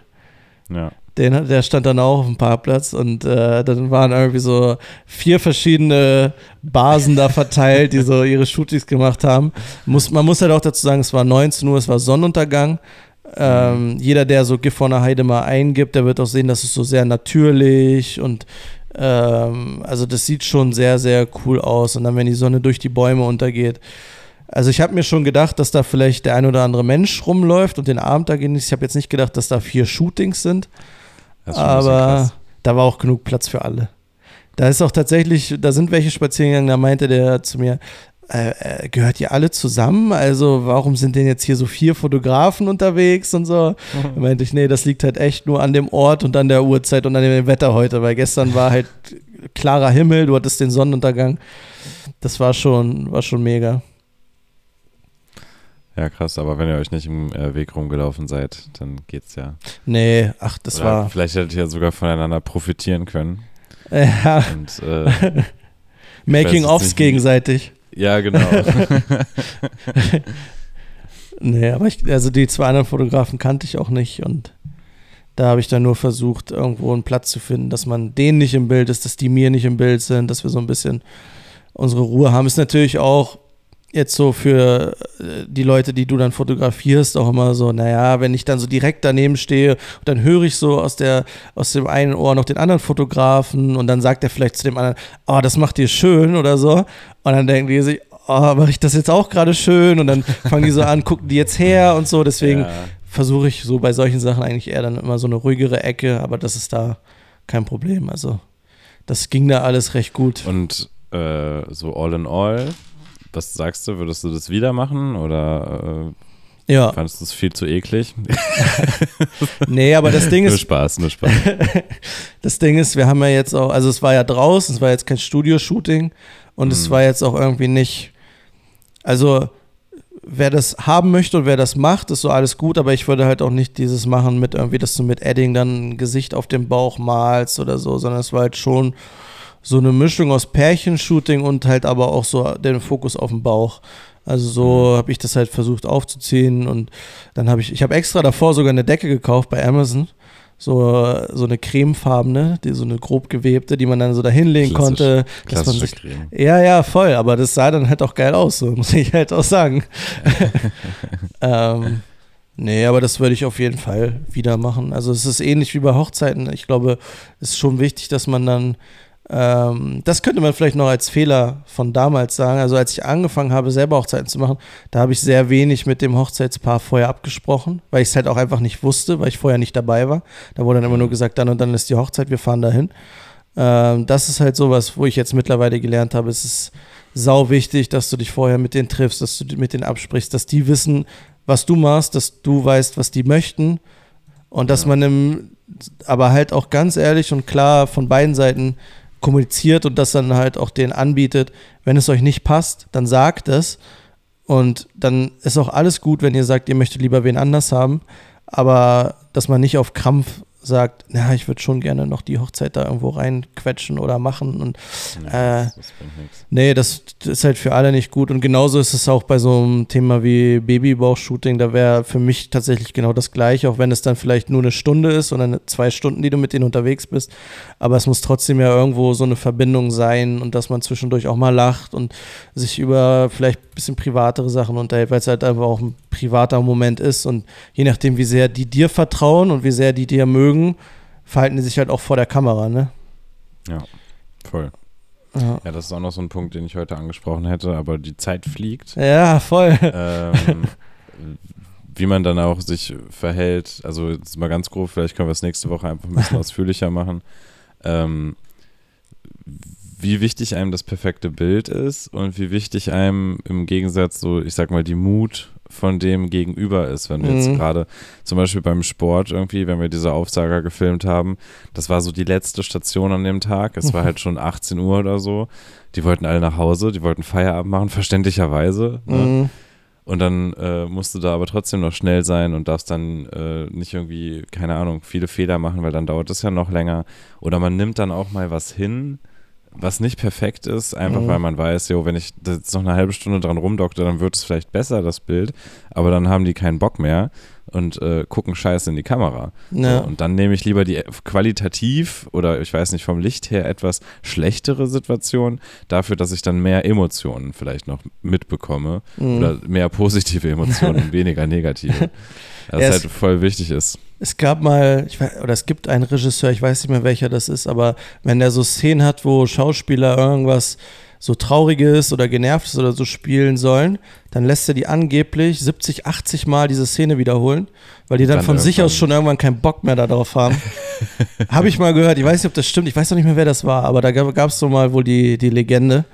Ja. Den, der stand dann auch auf dem Parkplatz und äh, dann waren irgendwie so vier verschiedene Basen da verteilt, die so ihre Shootings gemacht haben. Muss, man muss halt auch dazu sagen, es war 19 Uhr, es war Sonnenuntergang. Ähm, jeder, der so Gift von der Heide mal eingibt, der wird auch sehen, dass es so sehr natürlich und ähm, also das sieht schon sehr, sehr cool aus. Und dann, wenn die Sonne durch die Bäume untergeht, also ich habe mir schon gedacht, dass da vielleicht der ein oder andere Mensch rumläuft und den Abend da genießt. Ich habe jetzt nicht gedacht, dass da vier Shootings sind. Aber da war auch genug Platz für alle. Da ist auch tatsächlich, da sind welche spazieren gegangen, da meinte der zu mir, äh, äh, gehört ihr alle zusammen? Also warum sind denn jetzt hier so vier Fotografen unterwegs und so? Mhm. [LAUGHS] Da meinte ich, nee, das liegt halt echt nur an dem Ort und an der Uhrzeit und an dem Wetter heute, weil gestern war halt klarer Himmel, du hattest den Sonnenuntergang. Das war schon, war schon mega. Ja, krass, aber wenn ihr euch nicht im äh, Weg rumgelaufen seid, dann geht's ja. Nee, ach, das Oder war. Vielleicht hättet ihr ja sogar voneinander profitieren können. Ja. Und, äh, [LAUGHS] Making-ofs gegenseitig. Ja, genau. [LAUGHS] nee, aber ich, also die zwei anderen Fotografen kannte ich auch nicht und da habe ich dann nur versucht, irgendwo einen Platz zu finden, dass man denen nicht im Bild ist, dass die mir nicht im Bild sind, dass wir so ein bisschen unsere Ruhe haben. Ist natürlich auch jetzt so für äh, die Leute, die du dann fotografierst, auch immer so, naja, wenn ich dann so direkt daneben stehe, dann höre ich so aus, der, aus dem einen Ohr noch den anderen Fotografen und dann sagt er vielleicht zu dem anderen, oh, das macht dir schön oder so. Und dann denken die sich, oh, mache ich das jetzt auch gerade schön? Und dann [LAUGHS] fangen die so an, gucken die jetzt her und so. Deswegen ja. versuche ich so bei solchen Sachen eigentlich eher dann immer so eine ruhigere Ecke, aber das ist da kein Problem. Also das ging da alles recht gut. Und äh, so all in all was sagst du? Würdest du das wieder machen oder äh, ja. fandest du es viel zu eklig? [LAUGHS] nee, aber das Ding ist. Nur Spaß, nur Spaß. [LAUGHS] das Ding ist, wir haben ja jetzt auch, also es war ja draußen, es war jetzt kein Studio-Shooting und mhm. es war jetzt auch irgendwie nicht. Also, wer das haben möchte und wer das macht, ist so alles gut, aber ich würde halt auch nicht dieses machen mit irgendwie, dass du mit Edding dann ein Gesicht auf dem Bauch malst oder so, sondern es war halt schon so eine Mischung aus Pärchenshooting und halt aber auch so den Fokus auf den Bauch. Also so mhm. habe ich das halt versucht aufzuziehen und dann habe ich, ich habe extra davor sogar eine Decke gekauft bei Amazon. So, so eine cremefarbene, die, so eine grob gewebte, die man dann so da hinlegen konnte. Dass man sich, Creme. Ja, ja, voll, aber das sah dann halt auch geil aus, so [LAUGHS] muss ich halt auch sagen. [LAUGHS] ähm, nee, aber das würde ich auf jeden Fall wieder machen. Also es ist ähnlich wie bei Hochzeiten. Ich glaube, es ist schon wichtig, dass man dann ähm, das könnte man vielleicht noch als Fehler von damals sagen. Also als ich angefangen habe, selber Hochzeiten zu machen, da habe ich sehr wenig mit dem Hochzeitspaar vorher abgesprochen, weil ich es halt auch einfach nicht wusste, weil ich vorher nicht dabei war. Da wurde dann immer nur mhm. gesagt, dann und dann ist die Hochzeit, wir fahren dahin. Ähm, das ist halt sowas, wo ich jetzt mittlerweile gelernt habe, es ist sau wichtig, dass du dich vorher mit denen triffst, dass du mit denen absprichst, dass die wissen, was du machst, dass du weißt, was die möchten und dass ja. man im, aber halt auch ganz ehrlich und klar von beiden Seiten kommuniziert und das dann halt auch denen anbietet. Wenn es euch nicht passt, dann sagt es. Und dann ist auch alles gut, wenn ihr sagt, ihr möchtet lieber wen anders haben. Aber dass man nicht auf Krampf sagt, na, ich würde schon gerne noch die Hochzeit da irgendwo reinquetschen oder machen. Und ja, äh, das, nee, das, ist halt für alle nicht gut. Und genauso ist es auch bei so einem Thema wie Babybauch-Shooting. Da wäre für mich tatsächlich genau das gleiche, auch wenn es dann vielleicht nur eine Stunde ist oder eine, zwei Stunden, die du mit denen unterwegs bist. Aber es muss trotzdem ja irgendwo so eine Verbindung sein und dass man zwischendurch auch mal lacht und sich über vielleicht bisschen privatere Sachen unterhält, weil es halt einfach auch ein privater Moment ist. Und je nachdem, wie sehr die dir vertrauen und wie sehr die dir mögen, verhalten die sich halt auch vor der Kamera, ne? Ja, voll. Ja. ja. das ist auch noch so ein Punkt, den ich heute angesprochen hätte, aber die Zeit fliegt. Ja, voll. Ähm, [LAUGHS] wie man dann auch sich verhält, also jetzt mal ganz grob, vielleicht können wir es nächste Woche einfach ein bisschen [LAUGHS] ausführlicher machen. Ähm, wie wichtig einem das perfekte Bild ist und wie wichtig einem im Gegensatz so, ich sag mal, die Mut von dem Gegenüber ist. Wenn wir mhm. jetzt gerade zum Beispiel beim Sport irgendwie, wenn wir diese Aufsager gefilmt haben, das war so die letzte Station an dem Tag. Es war halt schon 18 Uhr oder so. Die wollten alle nach Hause, die wollten Feierabend machen, verständlicherweise. Ne? Mhm. Und dann äh, musst du da aber trotzdem noch schnell sein und darfst dann äh, nicht irgendwie, keine Ahnung, viele Fehler machen, weil dann dauert es ja noch länger. Oder man nimmt dann auch mal was hin, was nicht perfekt ist, einfach mhm. weil man weiß, jo, wenn ich jetzt noch eine halbe Stunde dran rumdokte, dann wird es vielleicht besser, das Bild, aber dann haben die keinen Bock mehr und äh, gucken scheiße in die Kamera. Ja. Und dann nehme ich lieber die qualitativ oder ich weiß nicht, vom Licht her etwas schlechtere Situation, dafür, dass ich dann mehr Emotionen vielleicht noch mitbekomme mhm. oder mehr positive Emotionen [LAUGHS] weniger negative. [LAUGHS] Das halt voll wichtig ist. Es gab mal, weiß, oder es gibt einen Regisseur, ich weiß nicht mehr welcher das ist, aber wenn der so Szenen hat, wo Schauspieler irgendwas so Trauriges oder Genervtes oder so spielen sollen, dann lässt er die angeblich 70, 80 Mal diese Szene wiederholen, weil die dann, dann von sich aus schon irgendwann keinen Bock mehr darauf haben. [LAUGHS] Habe ich mal gehört, ich weiß nicht, ob das stimmt, ich weiß noch nicht mehr, wer das war, aber da gab es so mal wohl die, die Legende.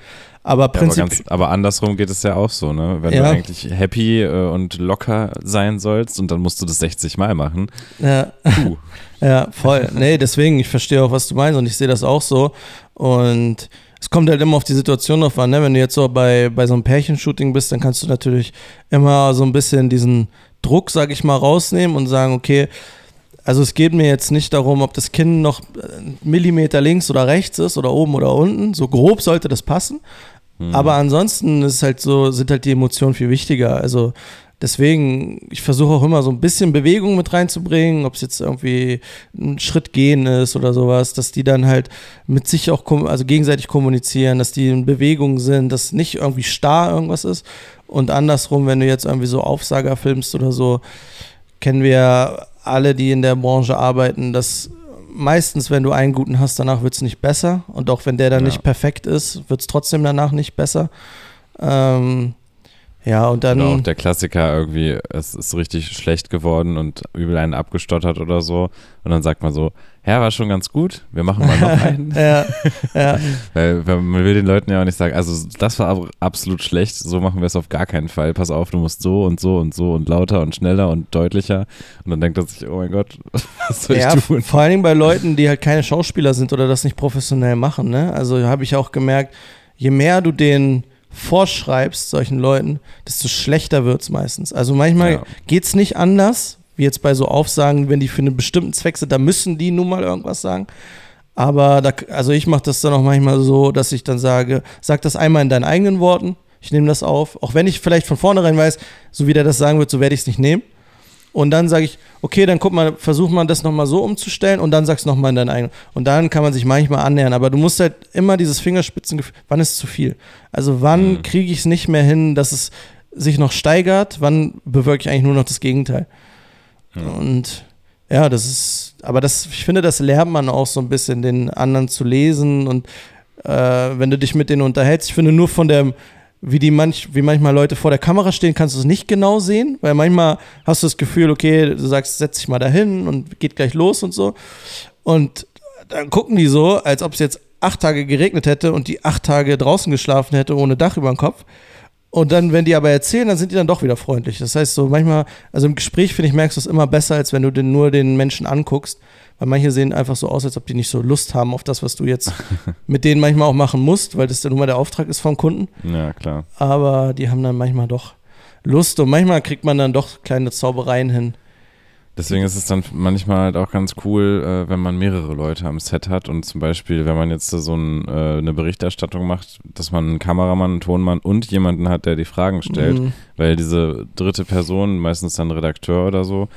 Aber, ja, aber, aber, andersrum geht es ja auch so, ne? Wenn ja. du eigentlich happy äh, und locker sein sollst und dann musst du das 60 Mal machen. Ja. [LAUGHS] Ja, voll. Nee, deswegen, ich verstehe auch, was du meinst und ich sehe das auch so. Und es kommt halt immer auf die Situation drauf an, ne? Wenn du jetzt so bei, bei so einem Pärchenshooting bist, dann kannst du natürlich immer so ein bisschen diesen Druck, sag ich mal, rausnehmen und sagen, okay, also es geht mir jetzt nicht darum, ob das Kinn noch einen Millimeter links oder rechts ist oder oben oder unten. So grob sollte das passen. Mhm. Aber ansonsten ist halt so, sind halt die Emotionen viel wichtiger. Also deswegen, ich versuche auch immer so ein bisschen Bewegung mit reinzubringen, ob es jetzt irgendwie ein Schritt gehen ist oder sowas, dass die dann halt mit sich auch also gegenseitig kommunizieren, dass die in Bewegung sind, dass nicht irgendwie starr irgendwas ist. Und andersrum, wenn du jetzt irgendwie so Aufsager filmst oder so, kennen wir alle, die in der Branche arbeiten, dass meistens, wenn du einen guten hast, danach wird es nicht besser. Und auch wenn der dann ja. nicht perfekt ist, wird es trotzdem danach nicht besser. Ähm, ja, und dann. Oder auch der Klassiker irgendwie, es ist richtig schlecht geworden und übel einen abgestottert oder so. Und dann sagt man so, ja, war schon ganz gut, wir machen mal noch einen. [LAUGHS] ja, ja. [LAUGHS] Weil, man will den Leuten ja auch nicht sagen, also das war absolut schlecht, so machen wir es auf gar keinen Fall. Pass auf, du musst so und so und so und lauter und schneller und deutlicher. Und dann denkt er sich, oh mein Gott, [LAUGHS] was soll ja, ich tun? Vor allen Dingen bei Leuten, die halt keine Schauspieler sind oder das nicht professionell machen. Ne? Also habe ich auch gemerkt, je mehr du den vorschreibst, solchen Leuten, desto schlechter wird es meistens. Also manchmal ja. geht es nicht anders, wie jetzt bei so Aufsagen, wenn die für einen bestimmten Zweck sind, da müssen die nun mal irgendwas sagen. Aber da, also ich mache das dann auch manchmal so, dass ich dann sage, sag das einmal in deinen eigenen Worten, ich nehme das auf, auch wenn ich vielleicht von vornherein weiß, so wie der das sagen wird, so werde ich es nicht nehmen. Und dann sage ich, okay, dann guck mal, versuch mal das nochmal so umzustellen und dann sagst du nochmal in deinen eigenen. Und dann kann man sich manchmal annähern. Aber du musst halt immer dieses Fingerspitzengefühl, wann ist zu viel? Also wann mhm. kriege ich es nicht mehr hin, dass es sich noch steigert? Wann bewirke ich eigentlich nur noch das Gegenteil? Und ja, das ist, aber das, ich finde, das lernt man auch so ein bisschen, den anderen zu lesen und äh, wenn du dich mit denen unterhältst. Ich finde nur von der wie die manch, wie manchmal Leute vor der Kamera stehen, kannst du es nicht genau sehen, weil manchmal hast du das Gefühl, okay, du sagst, setz dich mal dahin und geht gleich los und so. Und dann gucken die so, als ob es jetzt acht Tage geregnet hätte und die acht Tage draußen geschlafen hätte ohne Dach über dem Kopf. Und dann, wenn die aber erzählen, dann sind die dann doch wieder freundlich. Das heißt, so manchmal, also im Gespräch, finde ich, merkst du es immer besser, als wenn du den, nur den Menschen anguckst. Weil manche sehen einfach so aus, als ob die nicht so Lust haben auf das, was du jetzt [LAUGHS] mit denen manchmal auch machen musst, weil das dann nun mal der Auftrag ist vom Kunden. Ja, klar. Aber die haben dann manchmal doch Lust und manchmal kriegt man dann doch kleine Zaubereien hin, Deswegen ist es dann manchmal halt auch ganz cool, äh, wenn man mehrere Leute am Set hat und zum Beispiel, wenn man jetzt so ein, äh, eine Berichterstattung macht, dass man einen Kameramann, einen Tonmann und jemanden hat, der die Fragen stellt, mhm. weil diese dritte Person, meistens dann Redakteur oder so,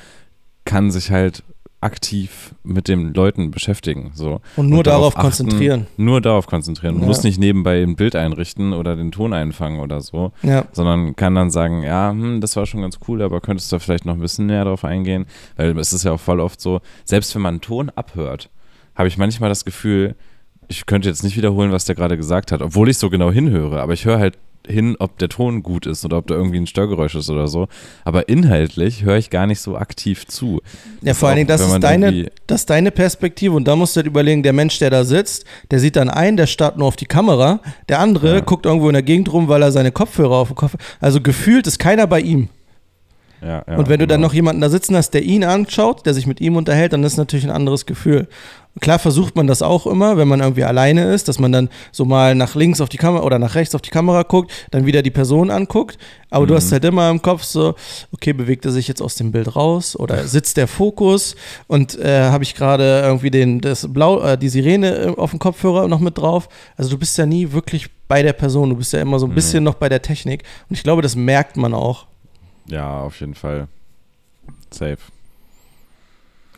kann sich halt aktiv mit den Leuten beschäftigen. So. Und nur und darauf, achten, konzentrieren. Nur darauf konzentrieren. Man ja. muss nicht nebenbei ein Bild einrichten oder den Ton einfangen oder so, ja. sondern kann dann sagen, ja, hm, das war schon ganz cool, aber könntest du vielleicht noch ein bisschen näher darauf eingehen? Weil es ist ja auch voll oft so, selbst wenn man einen Ton abhört, habe ich manchmal das Gefühl, ich könnte jetzt nicht wiederholen, was der gerade gesagt hat, obwohl ich so genau hinhöre, aber ich höre halt hin, ob der Ton gut ist oder ob da irgendwie ein Störgeräusch ist oder so. Aber inhaltlich höre ich gar nicht so aktiv zu. Ja, vor allen Dingen, das ist, deine, das ist deine Perspektive und da musst du halt überlegen, der Mensch, der da sitzt, der sieht dann ein, der starrt nur auf die Kamera, der andere ja. guckt irgendwo in der Gegend rum, weil er seine Kopfhörer auf dem Kopf Also gefühlt ist keiner bei ihm. Ja, ja, und wenn du dann genau. noch jemanden da sitzen hast, der ihn anschaut, der sich mit ihm unterhält, dann ist natürlich ein anderes Gefühl. Klar versucht man das auch immer, wenn man irgendwie alleine ist, dass man dann so mal nach links auf die Kamera oder nach rechts auf die Kamera guckt, dann wieder die Person anguckt. Aber mhm. du hast mhm. halt immer im Kopf so, okay, bewegt er sich jetzt aus dem Bild raus oder [LAUGHS] sitzt der Fokus und äh, habe ich gerade irgendwie den, das Blau, äh, die Sirene äh, auf dem Kopfhörer noch mit drauf. Also du bist ja nie wirklich bei der Person, du bist ja immer so ein mhm. bisschen noch bei der Technik. Und ich glaube, das merkt man auch. Ja, auf jeden Fall. Safe.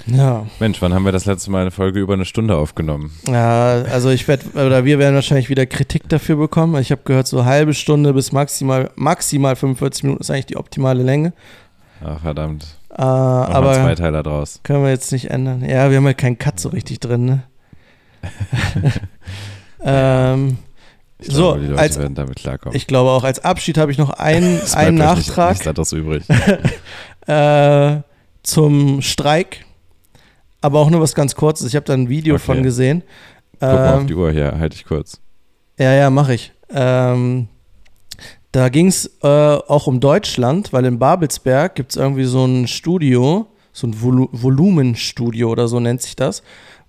Ja. Mensch, wann haben wir das letzte Mal eine Folge über eine Stunde aufgenommen? Ja, also ich werde, oder wir werden wahrscheinlich wieder Kritik dafür bekommen. Ich habe gehört, so eine halbe Stunde bis maximal, maximal 45 Minuten ist eigentlich die optimale Länge. Ach, verdammt. Äh, aber zwei Teile draus. Können wir jetzt nicht ändern. Ja, wir haben halt keinen Cut so richtig drin, ne? [LAUGHS] [LAUGHS] ähm, ich glaube, so, die Leute als, werden damit klarkommen. Ich glaube auch, als Abschied habe ich noch einen, [LAUGHS] einen Nachtrag. Nicht, nichts übrig. [LAUGHS] äh, zum Streik aber auch nur was ganz Kurzes. Ich habe da ein Video okay. von gesehen. Guck ähm, mal auf ähm, die Uhr hier, halte ich kurz. Ja, ja, mache ich. Ähm, da ging es äh, auch um Deutschland, weil in Babelsberg gibt es irgendwie so ein Studio, so ein Vol Volumenstudio oder so nennt sich das,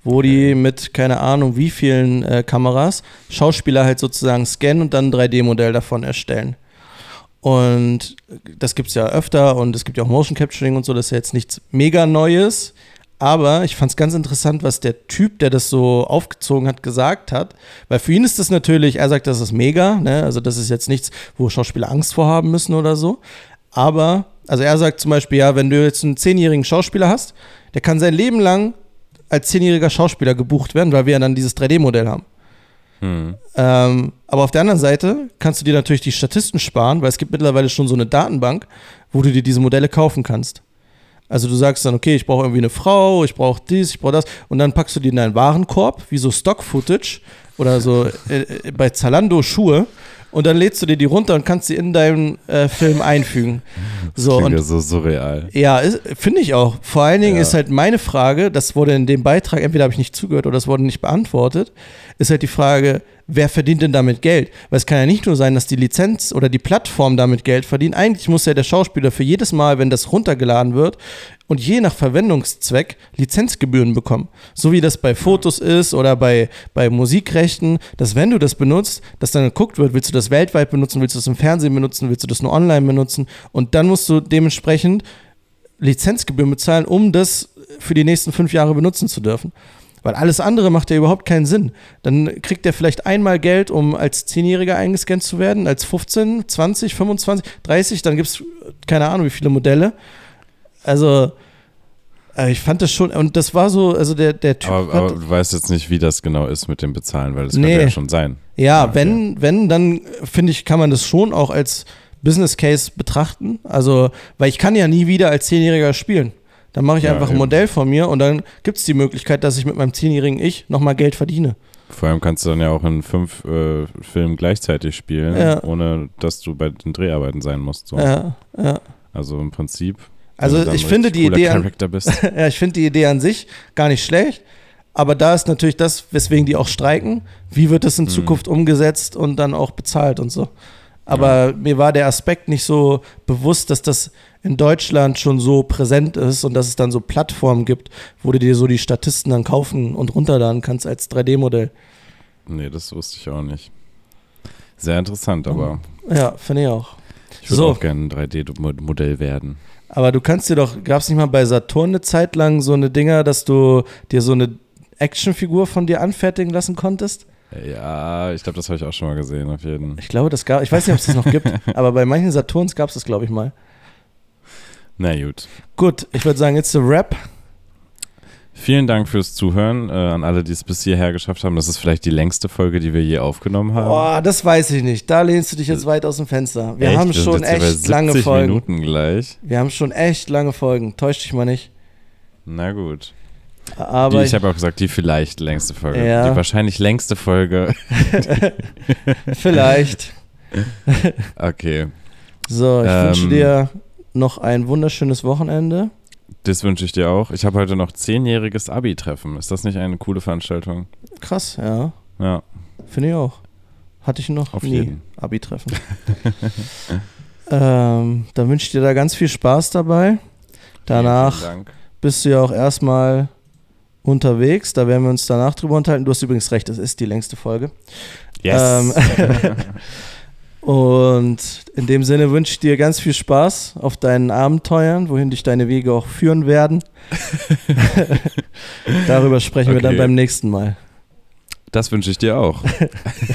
wo die mit keine Ahnung wie vielen äh, Kameras Schauspieler halt sozusagen scannen und dann ein 3D-Modell davon erstellen. Und das gibt es ja öfter und es gibt ja auch Motion Capturing und so, das ist ja jetzt nichts mega Neues. Aber ich fand es ganz interessant, was der Typ, der das so aufgezogen hat, gesagt hat. Weil für ihn ist das natürlich, er sagt, das ist mega, ne? Also das ist jetzt nichts, wo Schauspieler Angst vorhaben müssen oder so. Aber, also er sagt zum Beispiel, ja, wenn du jetzt einen zehnjährigen Schauspieler hast, der kann sein Leben lang als zehnjähriger Schauspieler gebucht werden, weil wir ja dann dieses 3D-Modell haben. Hm. Ähm, aber auf der anderen Seite kannst du dir natürlich die Statisten sparen, weil es gibt mittlerweile schon so eine Datenbank, wo du dir diese Modelle kaufen kannst. Also du sagst dann, okay, ich brauche irgendwie eine Frau, ich brauche dies, ich brauche das und dann packst du die in deinen Warenkorb, wie so Stock-Footage oder so äh, äh, bei Zalando Schuhe und dann lädst du dir die runter und kannst sie in deinen äh, Film einfügen. So, das und, ja so surreal. Ja, finde ich auch. Vor allen Dingen ja. ist halt meine Frage, das wurde in dem Beitrag, entweder habe ich nicht zugehört oder es wurde nicht beantwortet, ist halt die Frage, wer verdient denn damit Geld? Weil es kann ja nicht nur sein, dass die Lizenz oder die Plattform damit Geld verdient. Eigentlich muss ja der Schauspieler für jedes Mal, wenn das runtergeladen wird, und je nach Verwendungszweck Lizenzgebühren bekommen. So wie das bei Fotos ist oder bei, bei Musikrechten, dass wenn du das benutzt, dass dann geguckt wird, willst du das weltweit benutzen, willst du das im Fernsehen benutzen, willst du das nur online benutzen und dann musst du dementsprechend Lizenzgebühren bezahlen, um das für die nächsten fünf Jahre benutzen zu dürfen. Weil alles andere macht ja überhaupt keinen Sinn. Dann kriegt er vielleicht einmal Geld, um als Zehnjähriger eingescannt zu werden, als 15, 20, 25, 30, dann gibt es keine Ahnung wie viele Modelle. Also, äh, ich fand das schon, und das war so, also der, der Typ. Aber, aber du weißt jetzt nicht, wie das genau ist mit dem Bezahlen, weil das nee. könnte ja schon sein. Ja, ja wenn, ja. wenn, dann finde ich, kann man das schon auch als Business Case betrachten. Also, weil ich kann ja nie wieder als Zehnjähriger spielen. Dann mache ich ja, einfach ein Modell von mir und dann gibt es die Möglichkeit, dass ich mit meinem zehnjährigen Ich nochmal Geld verdiene. Vor allem kannst du dann ja auch in fünf äh, Filmen gleichzeitig spielen, ohne dass du bei den Dreharbeiten sein musst. So. Ja, ja. Also im Prinzip also ich finde die Idee an, [LAUGHS] ja, ich finde die Idee an sich gar nicht schlecht, aber da ist natürlich das, weswegen die auch streiken. Wie wird das in mhm. Zukunft umgesetzt und dann auch bezahlt und so. Aber ja. mir war der Aspekt nicht so bewusst, dass das in Deutschland schon so präsent ist und dass es dann so Plattformen gibt, wo du dir so die Statisten dann kaufen und runterladen kannst als 3D-Modell. Nee, das wusste ich auch nicht. Sehr interessant, aber. Ja, finde ich auch. Ich würde so. auch gerne ein 3D-Modell werden. Aber du kannst dir doch, gab es nicht mal bei Saturn eine Zeit lang so eine Dinger, dass du dir so eine Actionfigur von dir anfertigen lassen konntest? Ja, ich glaube, das habe ich auch schon mal gesehen, auf jeden Fall. Ich glaube, das gab, ich weiß nicht, ob es das noch gibt, [LAUGHS] aber bei manchen Saturns gab es das, glaube ich, mal. Na gut. Gut, ich würde sagen, jetzt der Rap. Vielen Dank fürs Zuhören äh, an alle, die es bis hierher geschafft haben. Das ist vielleicht die längste Folge, die wir je aufgenommen haben. Boah, das weiß ich nicht. Da lehnst du dich jetzt weit aus dem Fenster. Wir echt? haben schon wir echt lange Folgen. Minuten gleich. Wir haben schon echt lange Folgen. Täusch dich mal nicht. Na gut. Aber die, ich habe auch gesagt, die vielleicht längste Folge. Ja. Die wahrscheinlich längste Folge. [LAUGHS] vielleicht. [LAUGHS] okay. So, ich ähm, wünsche dir noch ein wunderschönes Wochenende. Das wünsche ich dir auch. Ich habe heute noch zehnjähriges Abi-Treffen. Ist das nicht eine coole Veranstaltung? Krass, ja. Ja. Finde ich auch. Hatte ich noch Auf nie. Abi-Treffen. [LAUGHS] [LAUGHS] ähm, dann wünsche ich dir da ganz viel Spaß dabei. Danach bist du ja auch erstmal unterwegs. Da werden wir uns danach drüber unterhalten. Du hast übrigens recht, es ist die längste Folge. Yes. Ähm, [LAUGHS] Und in dem Sinne wünsche ich dir ganz viel Spaß auf deinen Abenteuern, wohin dich deine Wege auch führen werden. [LAUGHS] Darüber sprechen okay. wir dann beim nächsten Mal. Das wünsche ich dir auch.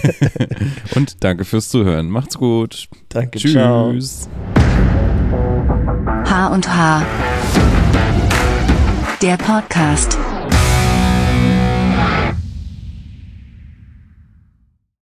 [LAUGHS] Und danke fürs Zuhören. Macht's gut. Danke. Tschüss. H und H. Der Podcast.